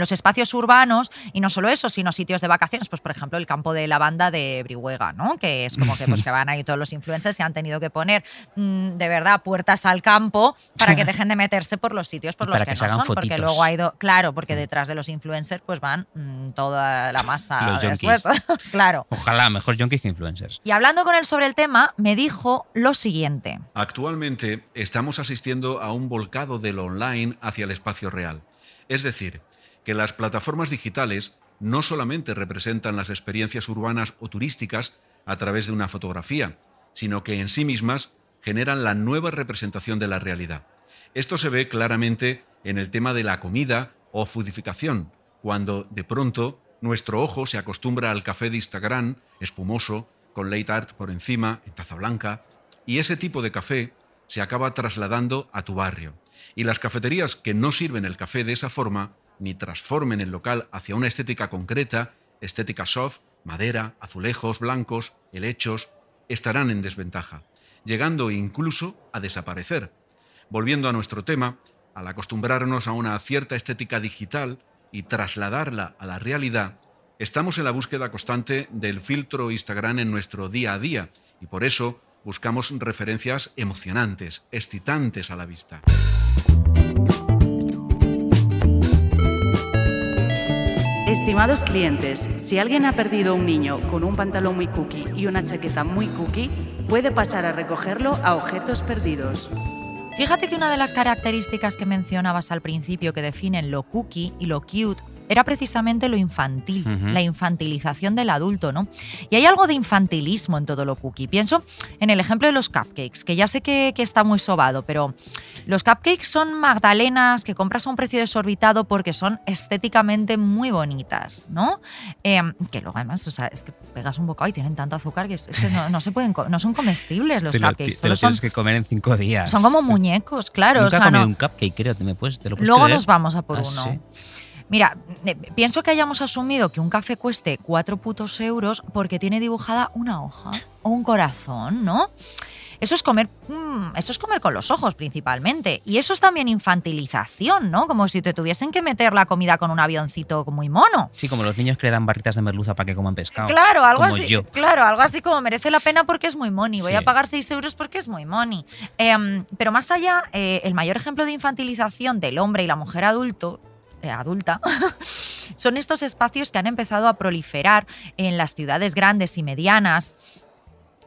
los espacios urbanos y no solo eso, sino sitios de vacaciones, pues por ejemplo el campo de lavanda de Brihuega, ¿no? Que es como que, pues, que van ahí todos los influencers y han tenido que poner mm, de verdad puertas al campo para que dejen de meterse por los sitios por Y los para que, que se no hagan son, porque fotitos. luego ha ido, claro, porque detrás de los influencers pues van mm, toda la masa Los después. yonkis. claro. Ojalá, mejor junkies que influencers. Y hablando con él sobre el tema, me dijo lo siguiente. Actualmente estamos asistiendo a un volcado de lo online hacia el espacio real. Es decir, que las plataformas digitales no solamente representan las experiencias urbanas o turísticas a través de una fotografía, sino que en sí mismas generan la nueva representación de la realidad. Esto se ve claramente en el tema de la comida o foodificación, cuando de pronto nuestro ojo se acostumbra al café de Instagram, espumoso, con late art por encima, en taza blanca, y ese tipo de café se acaba trasladando a tu barrio. Y las cafeterías que no sirven el café de esa forma, ni transformen el local hacia una estética concreta, estética soft, madera, azulejos, blancos, helechos, estarán en desventaja, llegando incluso a desaparecer. Volviendo a nuestro tema, al acostumbrarnos a una cierta estética digital y trasladarla a la realidad, estamos en la búsqueda constante del filtro Instagram en nuestro día a día y por eso buscamos referencias emocionantes, excitantes a la vista. Estimados clientes, si alguien ha perdido un niño con un pantalón muy cookie y una chaqueta muy cookie, puede pasar a recogerlo a objetos perdidos. Fíjate que una de las características que mencionabas al principio que definen lo cookie y lo cute era precisamente lo infantil, la infantilización del adulto, ¿no? Y hay algo de infantilismo en todo lo cookie. Pienso en el ejemplo de los cupcakes, que ya sé que, que está muy sobado, pero los cupcakes son magdalenas que compras a un precio desorbitado porque son estéticamente muy bonitas, ¿no? Eh, que luego además, o sea, es que pegas un bocado y tienen tanto azúcar que, es, es que no, no se pueden, no son comestibles los te lo, cupcakes. te lo son, tienes que comer en cinco días. son como muñecos, claro. Nunca o sea, he comido no- un cupcake, creo. ¿Te, me puedes, te lo puedes Luego creer? nos vamos a por Ah, uno. sí. Mira, eh, pienso que hayamos asumido que un café cueste cuatro putos euros porque tiene dibujada una hoja o un corazón, ¿no? Eso es comer, mm, eso es comer con los ojos principalmente. Y eso es también infantilización, ¿no? Como si te tuviesen que meter la comida con un avioncito muy mono. Sí, como los niños que le dan barritas de merluza para que coman pescado. Claro, algo como así. yo. Claro, algo así como merece la pena porque es muy money. Voy Sí. a pagar 6 euros porque es muy money. Em, pero más allá, eh, el mayor ejemplo de infantilización del hombre y la mujer adulto. Eh, adulta, son estos espacios que han empezado a proliferar en las ciudades grandes y medianas,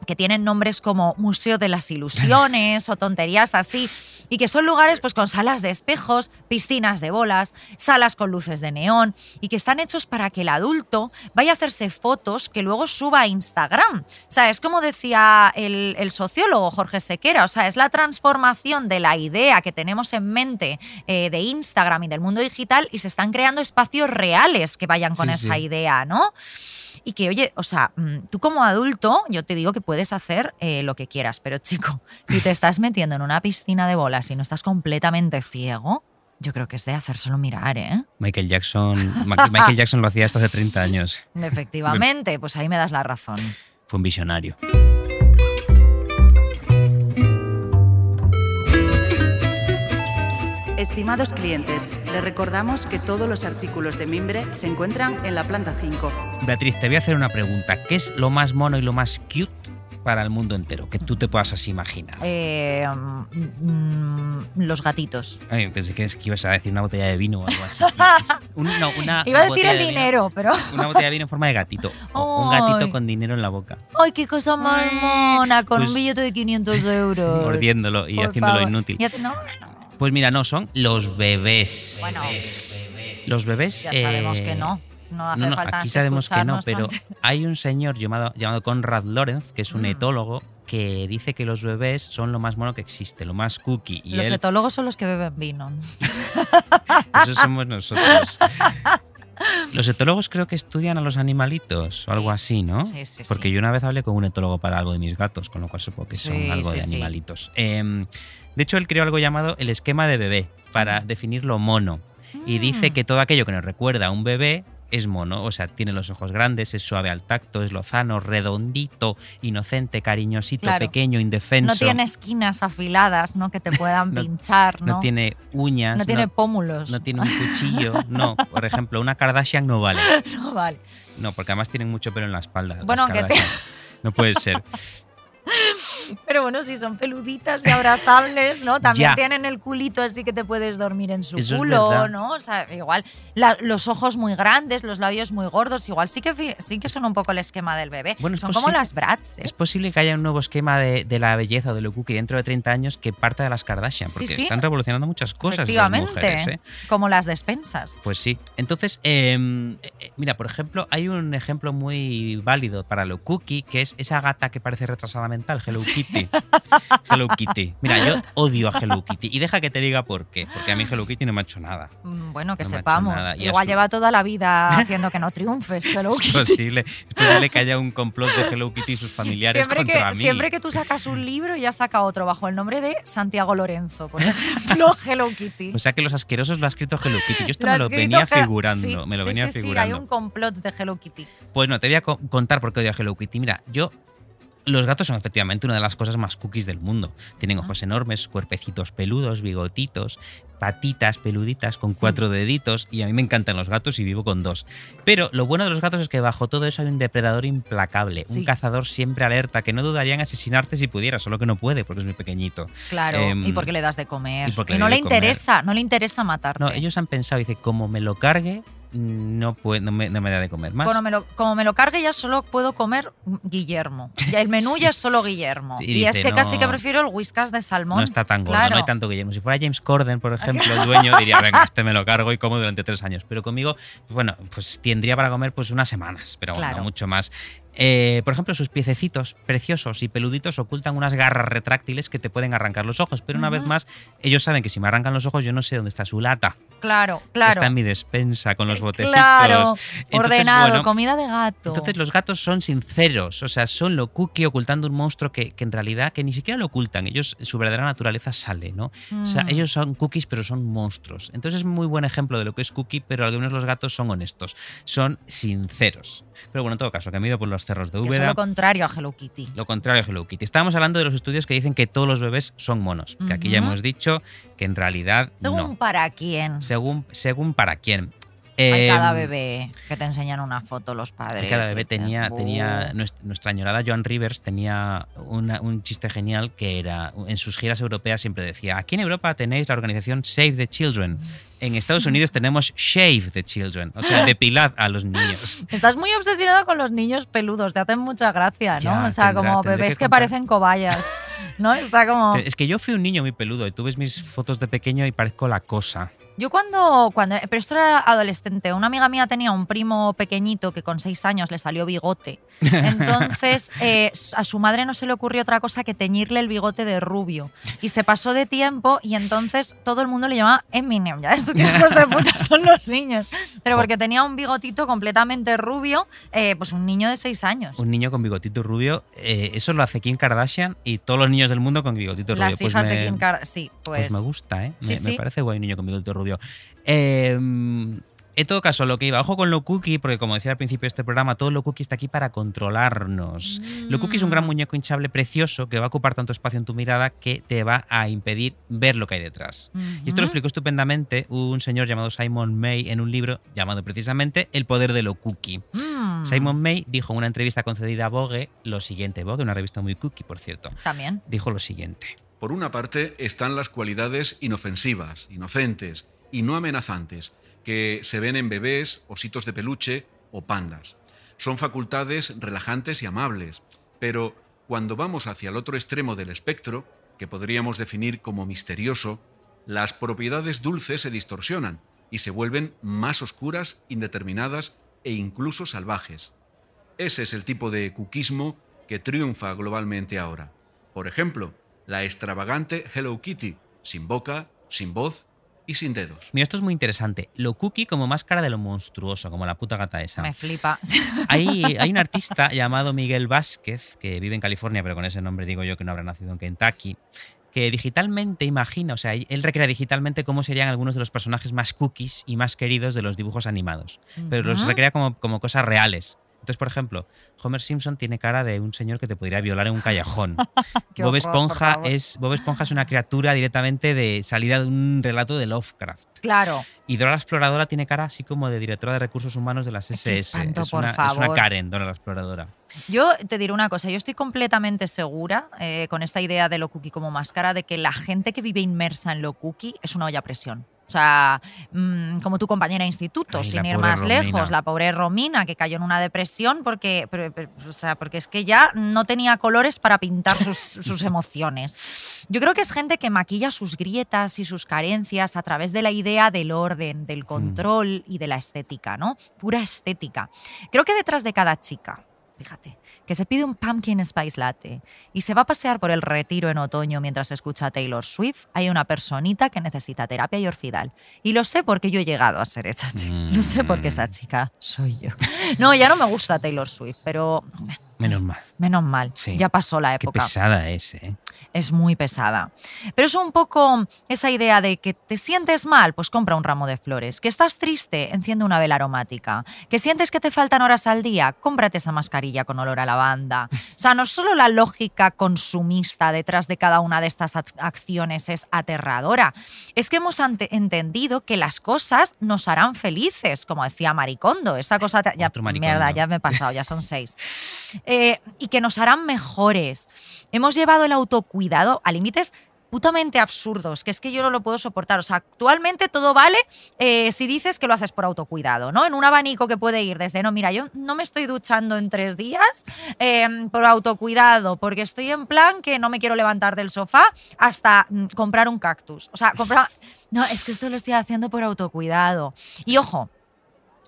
que tienen nombres como Museo de las Ilusiones o tonterías así, y que son lugares pues con salas de espejos, piscinas de bolas, salas con luces de neón, y que están hechos para que el adulto vaya a hacerse fotos que luego suba a Instagram. O sea, es como decía el, el sociólogo Jorge Sequera, o sea, es la transformación de la idea que tenemos en mente eh, de Instagram y del mundo digital y se están creando espacios reales que vayan con Sí, esa sí. idea, ¿no? Y que, oye, o sea, mm, tú como adulto, yo te digo que puedes hacer eh, lo que quieras, pero chico, si te estás metiendo en una piscina de bolas y no estás completamente ciego, yo creo que es de hacérselo mirar, ¿eh? Michael Jackson, Michael Jackson lo hacía hasta hace 30 años. Efectivamente, pues ahí me das la razón. Fue un visionario. Estimados clientes, Le recordamos que todos los artículos de Mimbre se encuentran en la planta 5. Beatriz, te voy a hacer una pregunta. ¿Qué es lo más mono y lo más cute para el mundo entero? Que tú te puedas así imaginar. Eh, mm, los gatitos. Ay, pensé que, es que ibas a decir una botella de vino o algo así. Un- no, una Iba a decir el de vino- dinero, pero. Una botella de vino en forma de gatito. O un gatito con dinero en la boca. ¡Ay, qué cosa más mona! Con Pues- un billete de 500 euros. Mordiéndolo y Por haciéndolo favor. inútil. Y hace- no, no. Pues mira, no, son los bebés. Bueno, Los bebés. ya sabemos eh, que no. No hace No, no, falta aquí sabemos que no, pero hay un señor llamado, llamado Conrad Lorenz, que es un Mm. etólogo, que dice que los bebés son lo más mono que existe, lo más cookie. Y Los él, etólogos son los que beben vino. eso somos nosotros. Los etólogos creo que estudian a los animalitos o algo así, ¿no? Sí, sí, Porque sí. yo una vez hablé con un etólogo para algo de mis gatos, con lo cual supongo que son algo de animalitos. Em, de hecho, él creó algo llamado el esquema de bebé para definir lo mono. Y dice Mm. que todo aquello que nos recuerda a un bebé es mono, o sea, tiene los ojos grandes, es suave al tacto, es lozano, redondito, inocente, cariñosito, Claro. pequeño, indefenso. No tiene esquinas afiladas, ¿no? Que te puedan No- pinchar, ¿no? no tiene uñas, No tiene pómulos. no tiene un cuchillo. No, por ejemplo, una Kardashian no vale. No, vale. No, porque además tienen mucho pelo en la espalda. Bueno, aunque te-. No puede ser. Pero bueno, si son peluditas y abrazables, ¿no? También Ya. tienen el culito así que te puedes dormir en su Eso culo. ¿no? O sea, igual la- los ojos muy grandes, los labios muy gordos, igual sí que sí que son un poco el esquema del bebé. Bueno, son como las brats, ¿eh? Es posible que haya un nuevo esquema de, de la belleza o de lo cookie dentro de 30 años que parta de las Kardashian, porque sí. están revolucionando muchas cosas esas mujeres. ¿eh? como las despensas. Pues sí. Entonces, eh, eh, mira, por ejemplo, hay un ejemplo muy válido para lo cookie, que es esa gata que parece retrasada mental, Hello Kitty. Hello Kitty. Mira, yo odio a Hello Kitty. Y deja que te diga por qué. Porque a mí Hello Kitty no me ha hecho nada. Mm, Bueno, que No sepamos. Igual su- lleva toda la vida haciendo que no triunfes. Hello Es Kitty. posible, es posible que haya un complot de Hello Kitty y sus familiares Siempre contra que, mí. siempre que tú sacas un libro, ya saca otro bajo el nombre de Santiago Lorenzo, por ejemplo, Hello Kitty. O sea que los asquerosos lo ha escrito Hello Kitty. Yo esto Lo me lo venía figurando. sí, me lo sí, venía sí, sí, figurando. hay un complot de Hello Kitty. Pues no, te voy a co- contar por qué odio a Hello Kitty. Mira, yo. Los gatos son efectivamente una de las cosas más cookies del mundo. Tienen ojos enormes, cuerpecitos peludos, bigotitos, patitas peluditas con Sí. cuatro deditos. Y a mí me encantan los gatos y vivo con dos. Pero lo bueno de los gatos es que bajo todo eso hay un depredador implacable. Sí. Un cazador siempre alerta que no dudaría en asesinarte si pudiera, solo que no puede porque es muy pequeñito. Claro, Em, y porque le das de comer. y no le interesa, no le interesa matarte. No, ellos han pensado, dice, como me lo cargue, no, puede, no, me, no me da de comer más. Como me, lo, como me lo cargue ya solo puedo comer Guillermo. Ya el menú Sí. ya es solo Guillermo. Sí, y dice, es que casi que prefiero el whiskas de salmón. No está tan gordo, Claro. no hay tanto Guillermo. Si fuera James Corden, por ejemplo, el dueño diría, venga, este me lo cargo y como durante tres años. Pero conmigo, pues bueno, pues tendría para comer pues unas semanas, pero Claro. no mucho más. Eh, por ejemplo, sus piececitos preciosos y peluditos ocultan unas garras retráctiles que te pueden arrancar los ojos. Pero una vez más, ellos saben que si me arrancan los ojos, yo no sé dónde está su lata. Claro, claro. Está en mi despensa con los botecitos. Claro, Entonces, ordenado, bueno, comida de gato. Entonces los gatos son sinceros, o sea, son lo cookie ocultando un monstruo que, que en realidad que ni siquiera lo ocultan, ellos su verdadera naturaleza sale, ¿no? O sea, Mm. ellos son cookies pero son monstruos. Entonces es muy buen ejemplo de lo que es cookie, pero algunos de los gatos son honestos, son sinceros. Pero bueno, en todo caso, que me he ido por los cerros de Que es Úbeda. lo contrario a Hello Kitty. Lo contrario a Hello Kitty. Estábamos hablando de los estudios que dicen que todos los bebés son monos, que aquí ya hemos dicho que en realidad Según no. para quién. Según, según para quién. Hay cada Em, bebé que te enseñan una foto los padres. Cada bebé te- tenía, Buh. tenía nuestra, nuestra añorada Joan Rivers tenía una- un chiste genial que era, en sus giras europeas siempre decía, aquí en Europa tenéis la organización Save the Children, en Estados Unidos tenemos Shave the Children, o sea, depilad a los niños. Estás muy obsesionado con los niños peludos, te hacen mucha gracia, ¿no? Ya, o sea, tendrá- como bebés que parecen cobayas, ¿no? Está como... Es que yo fui un niño muy peludo y tú ves mis fotos de pequeño y parezco la cosa. Yo cuando, cuando, pero esto era adolescente, una amiga mía tenía un primo pequeñito que con seis años le salió bigote. Entonces eh, a su madre no se le ocurrió otra cosa que teñirle el bigote de rubio. Y se pasó de tiempo y entonces todo el mundo le llamaba Eminem. Ya esto que hijos de puta son los niños. Pero porque tenía un bigotito completamente rubio, eh, pues un niño de seis años. Un niño con bigotito rubio, eh, eso lo hace Kim Kardashian y todos los niños del mundo con bigotito rubio. Las Pues hijas de Kim Kardashian. Sí, Pues pues. me gusta, ¿eh? Sí, me, me parece guay un niño con bigotito rubio. Eh, En todo caso, lo que iba, ojo con lo cookie, porque como decía al principio de este programa, todo lo cookie está aquí para controlarnos. Lo cookie es un gran Mm. muñeco hinchable precioso que va a ocupar tanto espacio en tu mirada que te va a impedir ver lo que hay detrás. Y esto lo explicó estupendamente un señor llamado Simon May en un libro llamado precisamente El poder de lo cookie. Mm. Simon May dijo en una entrevista concedida a Vogue lo siguiente, Vogue, una revista muy cookie, por cierto, También. dijo lo siguiente. Por una parte están las cualidades inofensivas, inocentes y no amenazantes que se ven en bebés, ositos de peluche o pandas. Son facultades relajantes y amables, pero cuando vamos hacia el otro extremo del espectro, que podríamos definir como misterioso, las propiedades dulces se distorsionan y se vuelven más oscuras, indeterminadas e incluso salvajes. Ese es el tipo de cuquismo que triunfa globalmente ahora. Por ejemplo, la extravagante Hello Kitty, sin boca, sin voz y sin dedos. Mira, esto es muy interesante. Lo cookie como máscara de lo monstruoso, como la puta gata esa. Me flipa. Hay, hay un artista llamado Miguel Vázquez, que vive en California, pero con ese nombre digo yo que no habrá nacido en Kentucky, que digitalmente imagina, o sea, él recrea digitalmente cómo serían algunos de los personajes más cookies y más queridos de los dibujos animados, pero los recrea como, como cosas reales. Entonces, por ejemplo, Homer Simpson tiene cara de un señor que te podría violar en un callejón. Bob Esponja es Bob Esponja es una criatura directamente de salida de un relato de Lovecraft. Claro. Y Dora la Exploradora tiene cara así como de directora de recursos humanos de las SS. espanto, es, por una, es una. Karen, Dora la Exploradora. Yo te diré una cosa, yo estoy completamente segura eh, con esta idea de lo cookie como máscara de que la gente que vive inmersa en lo cookie es una olla a presión. O sea, mm, como tu compañera de instituto, Ay, sin ir más Romina. lejos, la pobre Romina que cayó en una depresión porque, pero- pero- o sea, porque es que ya no tenía colores para pintar sus, sus emociones. Yo creo que es gente que maquilla sus grietas y sus carencias a través de la idea del orden, del control y de la estética, ¿no? Pura estética. Creo que detrás de cada chica, fíjate, que se pide un pumpkin spice latte y se va a pasear por el retiro en otoño mientras escucha a Taylor Swift, hay una personita que necesita terapia y orfidal. Y lo sé porque yo he llegado a ser esa chica. Lo sé porque esa chica soy yo. No, ya no me gusta Taylor Swift, pero Menos mal. menos mal, Sí. ya pasó la Qué época pesada es, ¿eh? es muy pesada. Pero es un poco esa idea de que te sientes mal, pues compra un ramo de flores. Que estás triste, enciende una vela aromática. Que sientes que te faltan horas al día, cómprate esa mascarilla con olor a lavanda. O sea, no solo la lógica consumista detrás de cada una de estas ac- acciones es aterradora, es que hemos entendido que las cosas nos harán felices, como decía Maricondo. Esa cosa... ya, mierda, ya me he pasado, ya son seis. Eh, y que nos harán mejores. Hemos llevado el autocuidado a límites putamente absurdos, que es que yo no lo puedo soportar. O sea, actualmente todo vale eh, si dices que lo haces por autocuidado, ¿no? En un abanico que puede ir desde, no, mira, yo no me estoy duchando en tres días eh, por autocuidado, porque estoy en plan que no me quiero levantar del sofá, hasta mm, comprar un cactus. O sea, comprar... No, es que esto lo estoy haciendo por autocuidado. Y ojo,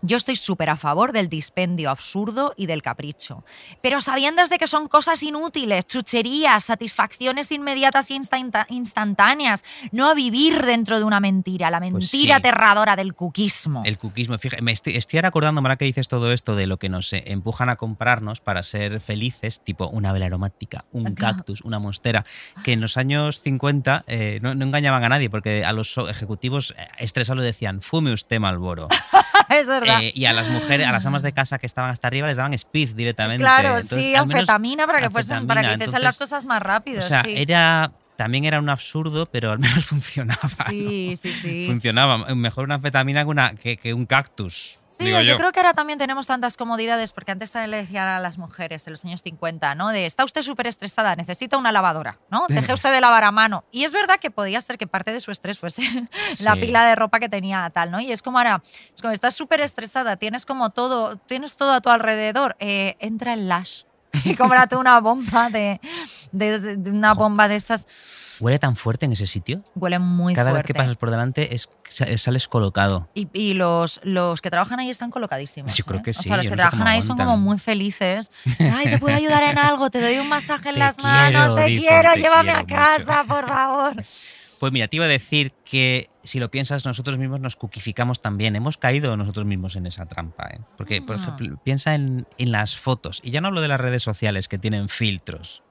yo estoy súper a favor del dispendio absurdo y del capricho, pero sabiendo de que son cosas inútiles, chucherías, satisfacciones inmediatas e instanta- instantáneas, no a vivir dentro de una mentira, la mentira Pues sí. aterradora del cuquismo. El cuquismo. Fíjate, me estoy, estoy ahora acordando, ahora que dices todo esto, de lo que nos eh, empujan a comprarnos para ser felices, tipo una vela aromática, un cactus, una monstera, que en los años 50 eh, no, no engañaban a nadie, porque a los ejecutivos eh, estresados decían, fume usted Malboro. es verdad. Eh, y a las mujeres, a las amas de casa que estaban hasta arriba, les daban speed directamente. claro, Entonces, sí, anfetamina para que, fuesen, para que anfetamina. hiciesen las Entonces, cosas más rápido. O sea, sí. era, también era un absurdo, pero al menos funcionaba. ¿no? sí, sí, sí. Funcionaba. Mejor una anfetamina que, una, que, que un cactus. Sí, digo yo. yo. creo que ahora también tenemos tantas comodidades, porque antes también le decían a las mujeres en los años 50, ¿no? De, está usted súper estresada, necesita una lavadora, ¿no? Deje usted de lavar a mano. Y es verdad que podía ser que parte de su estrés fuese la pila de ropa que tenía tal, ¿no? Y es como ahora, es como estás súper estresada, tienes como todo, tienes todo a tu alrededor, eh, entra en Lash y cómprate una bomba de, de- de una bomba de esas. ¿Huele tan fuerte en ese sitio? Huele muy Cada fuerte. vez que pasas por delante es, sa- sales colocado. Y, y los, los que trabajan ahí están colocadísimos. Yo creo ¿eh? que O sí, sea, los que no trabajan ahí son como muy felices. Ay, ¿te puedo ayudar en algo? Te doy un masaje en Te las quiero, manos. Te quiero, te llévame a mucho. casa, por favor. Pues mira, te iba a decir que si lo piensas, nosotros mismos nos cuquificamos también. Hemos caído nosotros mismos en esa trampa. ¿eh? Porque, por Ah. ejemplo, piensa en, en las fotos. Y ya no hablo de las redes sociales que tienen filtros.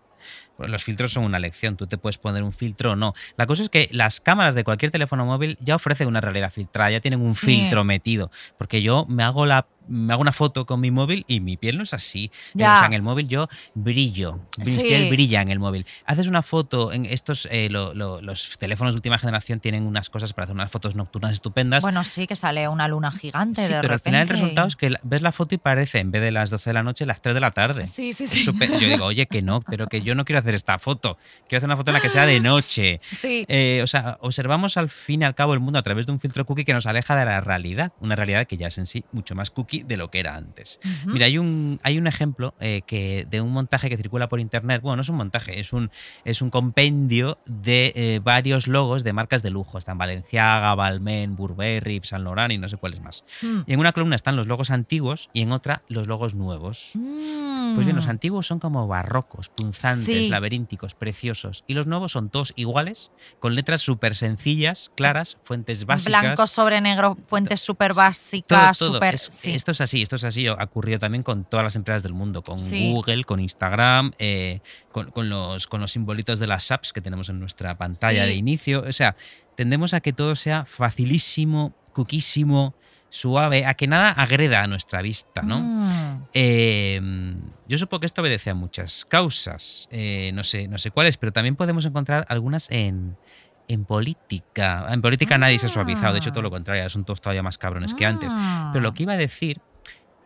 Pues los filtros son una elección, tú te puedes poner un filtro o no. La cosa es que las cámaras de cualquier teléfono móvil ya ofrecen una realidad filtrada, ya tienen un Sí. filtro metido, porque yo me hago la me hago una foto con mi móvil y mi piel no es así. Eh, Ya. O sea, en el móvil yo brillo, mi Sí. piel brilla en el móvil. Haces una foto en estos eh, lo- lo- los teléfonos de última generación tienen unas cosas para hacer unas fotos nocturnas estupendas. Bueno, sí, que sale una luna gigante Sí, de pero al final el resultado es que ves la foto y parece, en vez de las 12 de la noche, las 3 de la tarde. Sí, sí, sí. yo digo, oye, que no, pero que yo no quiero hacer esta foto. Quiero hacer una foto en la que sea de noche. Sí. Eh, o sea, observamos al fin y al cabo el mundo a través de un filtro cookie que nos aleja de la realidad. Una realidad que ya es en sí mucho más cookie de lo que era antes. Mira, hay un, hay un ejemplo eh, que de un montaje que circula por internet. Bueno, no es un montaje, es un, es un compendio de eh, varios logos de marcas de lujo. Están Balenciaga, Balmain, Burberry, Saint Laurent y no sé cuáles más. Mm. Y en una columna están los logos antiguos y en otra los logos nuevos. Pues bien, los antiguos son como barrocos, punzantes, Sí. laberínticos, preciosos. Y los nuevos son todos iguales, con letras súper sencillas, claras, fuentes básicas. Blanco sobre negro, fuentes súper básicas, súper. Es- sí. Esto es así, esto es así. Ha ocurrido también con todas las empresas del mundo, con Sí. Google, con Instagram, eh, con, con los, con los simbolitos de las apps que tenemos en nuestra pantalla Sí. de inicio. O sea, tendemos a que todo sea facilísimo, cuquísimo, suave, a que nada agreda a nuestra vista, ¿no? Mm. Eh, yo supongo que esto obedece a muchas causas, eh, no, sé, no sé cuáles, pero también podemos encontrar algunas en, en política. En política nadie se ha suavizado, de hecho todo lo contrario, son todos todavía más cabrones que antes. Ah. Pero lo que iba a decir,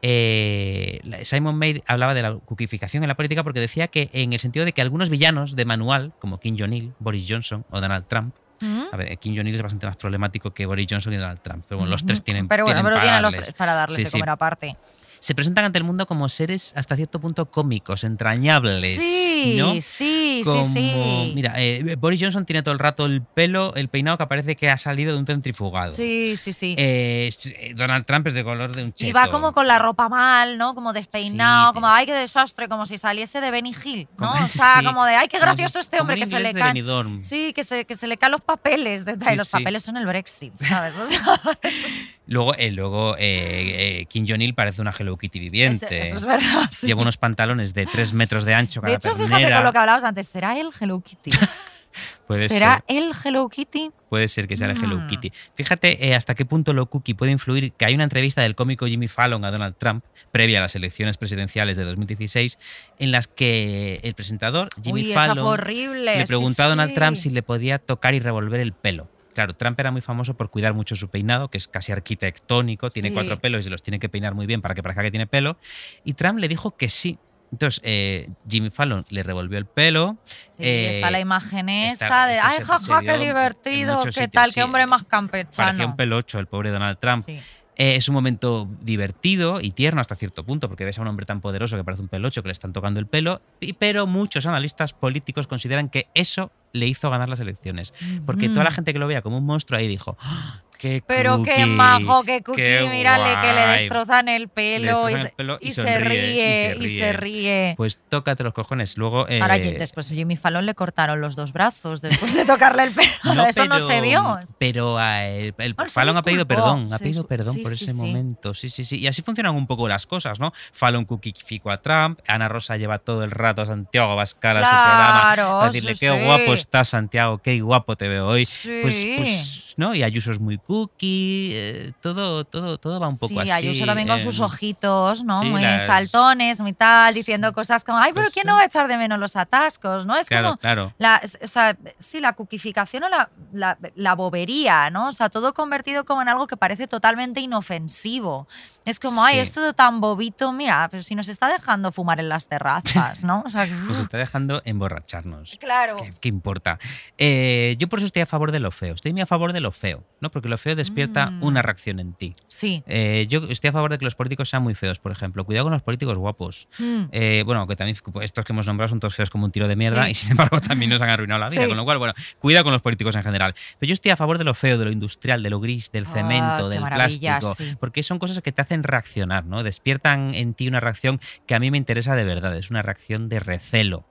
eh, Simon May hablaba de la cuquificación en la política porque decía que en el sentido de que algunos villanos de manual, como Kim Jong-il, Boris Johnson o Donald Trump, Mm. a ver, eh, Kim Jong-il es bastante más problemático que Boris Johnson y Donald Trump, pero bueno, los tres tienen Pero bueno, tienen pero para tienen los darles. tres para darles Sí, de sí. comer aparte. Se presentan ante el mundo como seres hasta cierto punto cómicos, entrañables. Sí, ¿no? sí, Como- sí, sí. Mira, eh, Boris Johnson tiene todo el rato el pelo, el peinado que parece que ha salido de un centrifugado. Sí, sí, sí. Eh, Donald Trump es de color de un cheto. y va como con la ropa mal, ¿no? Como despeinado, Sí, como, ay, qué desastre, como si saliese de Benny Hill, ¿no? Como- o sea, sí. como de, ay, qué gracioso este hombre que se le caen. Sí, que se, que se le caen los papeles. De, Sí, los papeles son el Brexit, ¿sabes? O sea, Luego, eh, luego eh, eh, Kim Jong-il parece una Hello Kitty viviente. eso, eso es verdad. sí. Lleva unos pantalones de 3 metros de ancho de cada hecho, fíjate con lo que hablabas antes, ¿será el Hello Kitty? Puede ¿Será ser. el Hello Kitty? Puede ser que sea el Hello Mm. Kitty. Fíjate eh, hasta qué punto lo cookie puede influir que hay una entrevista del cómico Jimmy Fallon a Donald Trump, previa a las elecciones presidenciales de 2016, en las que el presentador Jimmy Uy, Fallon le sí, preguntó a Donald sí. Trump si le podía tocar y revolver el pelo. Claro, Trump era muy famoso por cuidar mucho su peinado, que es casi arquitectónico, tiene Sí. cuatro pelos y los tiene que peinar muy bien para que parezca que tiene pelo. Y Trump le dijo que sí. Entonces, eh, Jimmy Fallon le revolvió el pelo. Sí, eh, está la imagen está- esa de, ay, jaja, vio qué divertido, qué sitios, tal, sí, qué hombre más Parecía campechano. un pelocho el pobre Donald Trump. Sí. Eh, es un momento divertido y tierno hasta cierto punto, porque ves a un hombre tan poderoso que parece un pelocho que le están tocando el pelo, y- pero muchos analistas políticos consideran que eso le hizo ganar las elecciones. Porque toda la Mm. gente que lo veía como un monstruo ahí dijo, "Ah, ¡qué Pero qué majo, qué cookie, qué mírale que le guay". destrozan el pelo, destrozan y, el se- pelo y y se sonríe, y ríe, y se ríe. Pues tócate los cojones. Luego. eh, Ahora, después a Jimmy Fallon le cortaron los dos brazos después de tocarle el pelo. Eso no se vio. Pero eh, el, el se Fallon ha pedido perdón, ha pedido perdón sí, por sí, ese sí. momento. Sí, sí, sí. Y así funcionan un poco las cosas, ¿no? Fallon cuquificó a Trump, Ana Rosa lleva todo el rato a Santiago Abascal a su programa para decirle qué guapo estás, Santiago, qué guapo te veo hoy. Sí. Pues, ¿no? Y Ayuso es muy cookie, eh, todo, todo, todo va un poco sí, así. Ayuso también con eh, sus ojitos, ¿no? sí, muy las- saltones, muy tal, diciendo cosas como, ay, pero Pues ¿quién sí. no va a echar de menos los atascos? ¿No? Es Claro, como claro. la, o sea, sí, la cuquificación o la, la, la bobería, ¿no? O sea, todo convertido como en algo que parece totalmente inofensivo. Es como, ay, Sí. es todo tan bobito, mira, pero si nos está dejando fumar en las terrazas, ¿no? O sea, Nos está dejando emborracharnos. claro. ¿Qué, qué importa? Eh, yo por eso estoy a favor de lo feo. Estoy muy a favor de lo feo, ¿no? Porque lo feo despierta Mm. una reacción en ti. Sí. Eh, yo estoy a favor de que los políticos sean muy feos, por ejemplo. Cuidado con los políticos guapos. Mm. Eh, bueno, que también estos que hemos nombrado son todos feos como un tiro de mierda Sí. y sin embargo también nos han arruinado la vida. Sí. Con lo cual, bueno, cuidado con los políticos en general. Pero yo estoy a favor de lo feo, de lo industrial, de lo gris, del Ah, cemento, del plástico. sí. Porque son cosas que te hacen reaccionar, ¿no? Despiertan en ti una reacción que a mí me interesa de verdad. Es una reacción de recelo.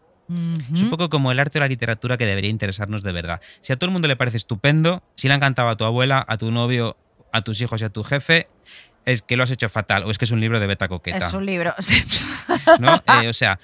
Es un poco como el arte o la literatura que debería interesarnos de verdad. Si a todo el mundo le parece estupendo, si le ha encantado a tu abuela, a tu novio, a tus hijos y a tu jefe, es que lo has hecho fatal o es que es un libro de beta coqueta. Es un libro. sí. ¿no? Eh, o sea,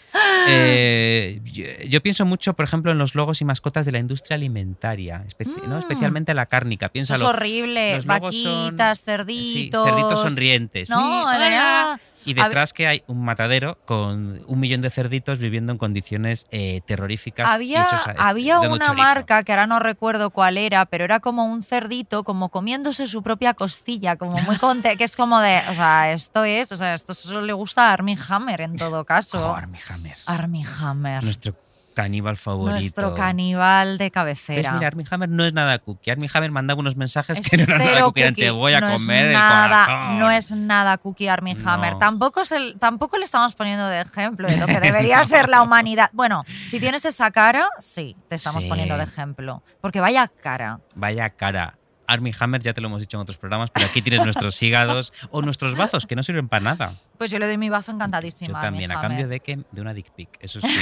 eh, yo, yo pienso mucho, por ejemplo, en los logos y mascotas de la industria alimentaria, especi- ¿no? Mm. especialmente la cárnica. Eso es Piénsalo. horrible. son- Vaquitas, Sí, cerditos. cerditos sonrientes. No, Sí. Y detrás que hay un matadero con un millón de cerditos viviendo en condiciones eh, terroríficas. Había, hechos a- había una chorizo. marca que ahora no recuerdo cuál era, pero era como un cerdito, como comiéndose su propia costilla, como muy conte que es como de, o sea, esto es, o sea, esto solo le gusta a Armie Hammer en todo caso. Jo, Armie Hammer. Armie Hammer, Nuestro caníbal favorito. nuestro caníbal de cabecera. Mira, Armie Hammer no es nada cookie. Armie Hammer mandaba unos mensajes Es que no eran nada cookie. Te cookie, voy a no comer es el nada, corazón". No es nada Cookie Army No. Hammer. Tampoco, es el, tampoco le estamos poniendo de ejemplo de lo que debería ser la humanidad. Bueno, si tienes esa cara, sí, te estamos Sí. poniendo de ejemplo. Porque vaya cara. Vaya cara. Armie Hammer, ya te lo hemos dicho en otros programas, pero aquí tienes nuestros hígados o nuestros bazos, que no sirven para nada. Pues yo le doy mi bazo encantadísima. Yo también, a cambio de que de una dick pic, eso sí.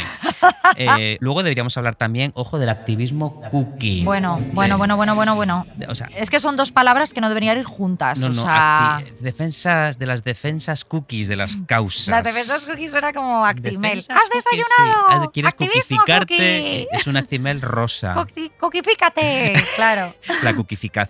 Eh, luego deberíamos hablar también, ojo, del activismo cookie. Bueno, bueno, bueno, bueno, bueno, bueno. o sea, Es que son dos palabras que no deberían ir juntas. no, o no, sea, defensas de las defensas cookies, de las causas. las defensas cookies suena como Actimel. Defensas ¿Has desayunado? sí. Has- ¿Quieres cookificarte? cookie. Es un Actimel rosa. Cookie- Cookifícate, claro. la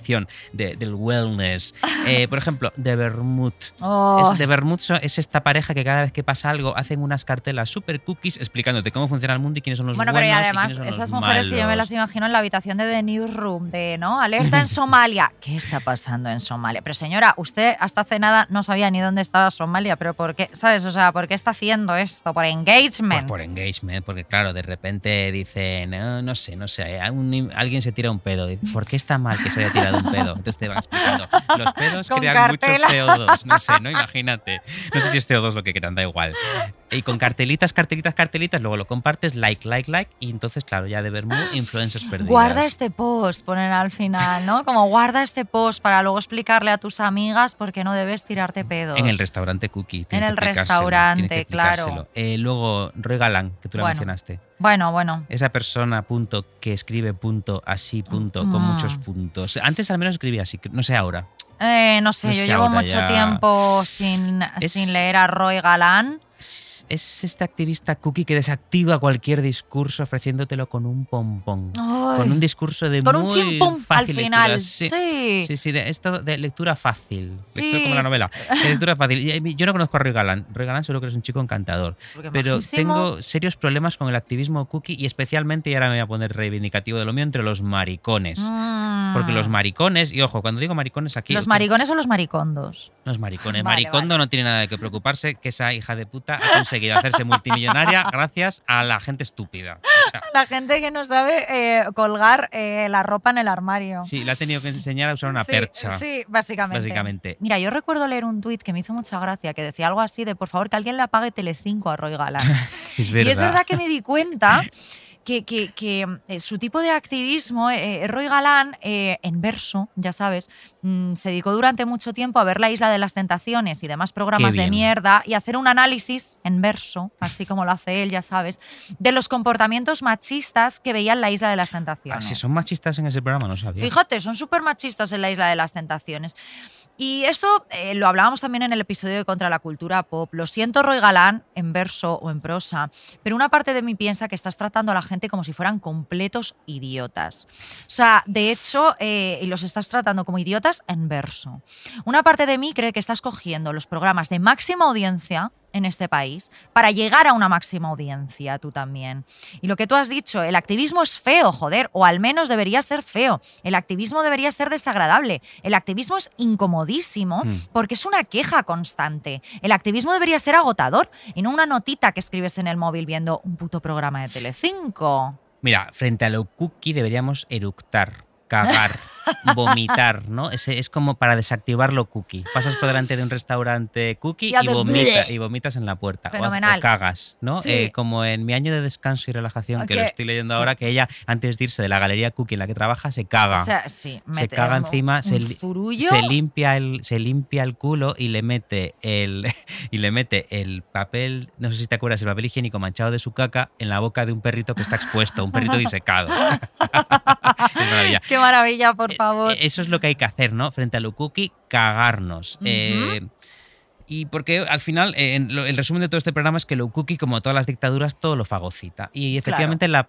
cookificación de- del wellness. Eh, por ejemplo, de Vermouth. Oh, Es, de so- es esta pareja que cada vez que pasa algo hacen unas cartelas super cookies explicándote cómo funciona el mundo y quiénes son los Bueno, pero y buenos además, quiénes son esas los mujeres que yo me malos. las imagino en la habitación de The Newsroom, de, ¿no? Alerta en Somalia. ¿Qué está pasando en Somalia? Pero señora, usted hasta hace nada no sabía ni dónde estaba Somalia, pero ¿por qué? ¿Sabes? O sea, ¿por qué está haciendo esto? Por Pues engagement. por engagement, porque claro, de repente dicen, "No, no sé, no sé, un- alguien se tira un pedo. ¿Por qué está mal que se haya tirado un pedo? Entonces te van explicando. Los pedos crean cartela. mucho CO2. No sé, no imagínate. No sé si es CO2 lo que quieran, da igual. Y con cartelitas, cartelitas, cartelitas, luego lo compartes, like, like, like, y entonces, claro, ya de Bermud, influencers perdidas. Guarda este post, ponen al final, ¿no? Como guarda este post para luego explicarle a tus amigas por qué no debes tirarte pedos. En el restaurante Cookie. En el restaurante, claro. Eh, luego, Roy Galán, que tú la Bueno. mencionaste. Bueno, bueno. Esa persona, punto, que escribe punto, así, punto, con Mm. muchos punos. Antes al menos escribía así, no sé ahora. Eh, no sé, No yo llevo mucho ya. tiempo sin, Es- sin leer a Roy Galán. Es, es este activista cookie que desactiva cualquier discurso ofreciéndotelo con un pompón. Ay. Con un discurso de Con un muy chimpum al fácil final. lectura. Sí. Sí. Sí, sí, de, esto de lectura fácil. Sí. Lectura como la novela. De lectura fácil. Eh, Yo no conozco a Roy Galán. Roy Galán seguro que es un chico encantador. Porque Pero majísimo. tengo serios problemas con el activismo cookie y especialmente, y ahora me voy a poner reivindicativo de lo mío, entre los maricones. Mm. Porque los maricones, y ojo, cuando digo maricones aquí. Los maricones o los maricondos. Los maricones. Vale, Maricondo vale. no tiene nada de que preocuparse, que esa hija de puta ha conseguido hacerse multimillonaria gracias a la gente estúpida. O sea, La gente que no sabe eh, colgar eh, la ropa en el armario. sí, le ha tenido que enseñar a usar una Sí, percha. Sí, básicamente. Básicamente. Mira, yo recuerdo leer un tuit que me hizo mucha gracia, que decía algo así de, por favor, que alguien le apague Telecinco a Roy Galán. Es Y es verdad que me di cuenta que, que- que, eh, su tipo de activismo, eh, Roy Galán, eh, en verso, ya sabes, mm, se dedicó durante mucho tiempo a ver la Isla de las Tentaciones y demás programas de mierda y hacer un análisis en verso, así como lo hace él, ya sabes, de los comportamientos machistas que veía en la Isla de las Ah, Tentaciones. si son machistas en ese programa, no sabía. Fíjate, son súper machistas en la Isla de las Tentaciones. Y esto eh, lo hablábamos también en el episodio de Contra la Cultura Pop. Lo siento, Roy Galán, en verso o en prosa, pero una parte de mí piensa que estás tratando a la gente como si fueran completos idiotas. O sea, de hecho, eh, los estás tratando como idiotas en verso. Una parte de mí cree que estás cogiendo los programas de máxima audiencia en este país para llegar a una máxima audiencia tú también. Y lo que tú has dicho, el activismo es feo, joder, o al menos debería ser feo. El activismo debería ser desagradable. El activismo es incomodísimo Mm. porque es una queja constante. El activismo debería ser agotador y no una notita que escribes en el móvil viendo un puto programa de Telecinco. Mira, frente a lo cookie deberíamos eructar, cagar, vomitar, ¿no? Ese es como para desactivar lo cookie. Pasas por delante de un restaurante cookie Y y, vomita- vomitas en la puerta. O Fenomenal. O, cagas, ¿no? Sí. Eh, como en mi año de descanso y relajación, que lo estoy leyendo ahora, que ella, antes de irse de la galería cookie en la que trabaja, se caga. O sea, sí, se caga encima, se, limpia el se limpia el culo y le mete el y le mete el papel, no sé si te acuerdas, el papel higiénico manchado de su caca en la boca de un perrito que está expuesto, un perrito disecado. es maravilla. Qué maravilla, por Eh, favor. Eh, Eso es lo que hay que hacer, ¿no? Frente a cookie, cagarnos. Eh, y porque al final, eh, el resumen de todo este programa es que cookie, como todas las dictaduras, todo lo fagocita. Y efectivamente la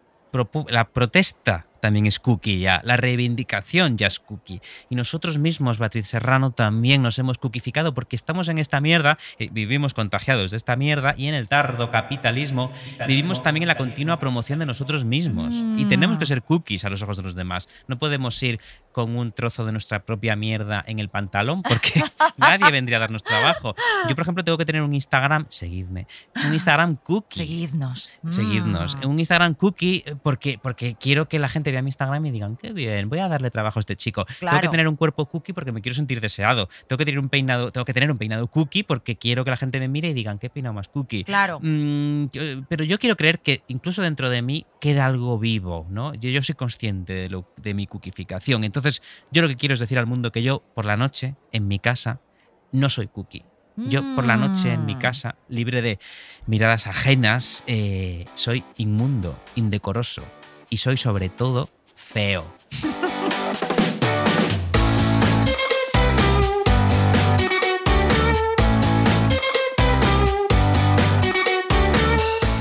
protesta también es cookie ya, la reivindicación ya es cookie. Y nosotros mismos, Beatriz Serrano, también nos hemos cookificado porque estamos en esta mierda, eh, vivimos contagiados de esta mierda y en el tardo capitalismo vivimos también en la continua promoción de nosotros mismos. Y tenemos que ser cookies a los ojos de los demás. No podemos ir con un trozo de nuestra propia mierda en el pantalón porque nadie vendría a darnos trabajo. Yo, por ejemplo, tengo que tener un Instagram, seguidme, un Instagram cookie. Seguidnos. Seguidnos. Mm. Un Instagram cookie eh, porque, porque quiero que la gente vea mi Instagram y digan, qué bien, voy a darle trabajo a este chico. Tengo que tener un cuerpo cookie porque me quiero sentir deseado. Tengo que tener un peinado, tengo que tener un peinado cookie porque quiero que la gente me mire y digan, qué peinado más cookie. Claro. Mm, yo- pero yo quiero creer que incluso dentro de mí queda algo vivo, ¿no? Yo, yo soy consciente de, lo, de mi cookificación. Entonces, yo lo que quiero es decir al mundo que yo, por la noche, en mi casa, no soy cookie. Yo por la noche en mi Mm. casa, libre de miradas ajenas, eh, soy inmundo, indecoroso y soy sobre todo feo.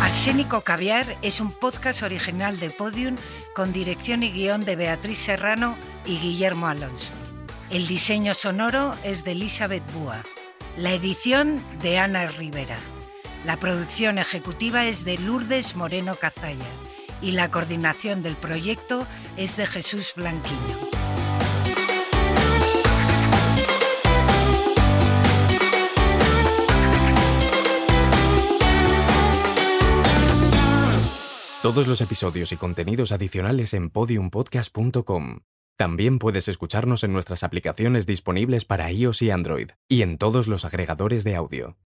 Arsénico Caviar es un podcast original de Podium con dirección y guion de Beatriz Serrano y Guillermo Alonso. El diseño sonoro es de Elizabeth Búa. La edición de Ana Rivera. La producción ejecutiva es de Lourdes Moreno Cazalla y la coordinación del proyecto es de Jesús Blanquiño. Todos los episodios y contenidos adicionales en podiumpodcast.com. También puedes escucharnos en nuestras aplicaciones disponibles para iOS y Android y en todos los agregadores de audio.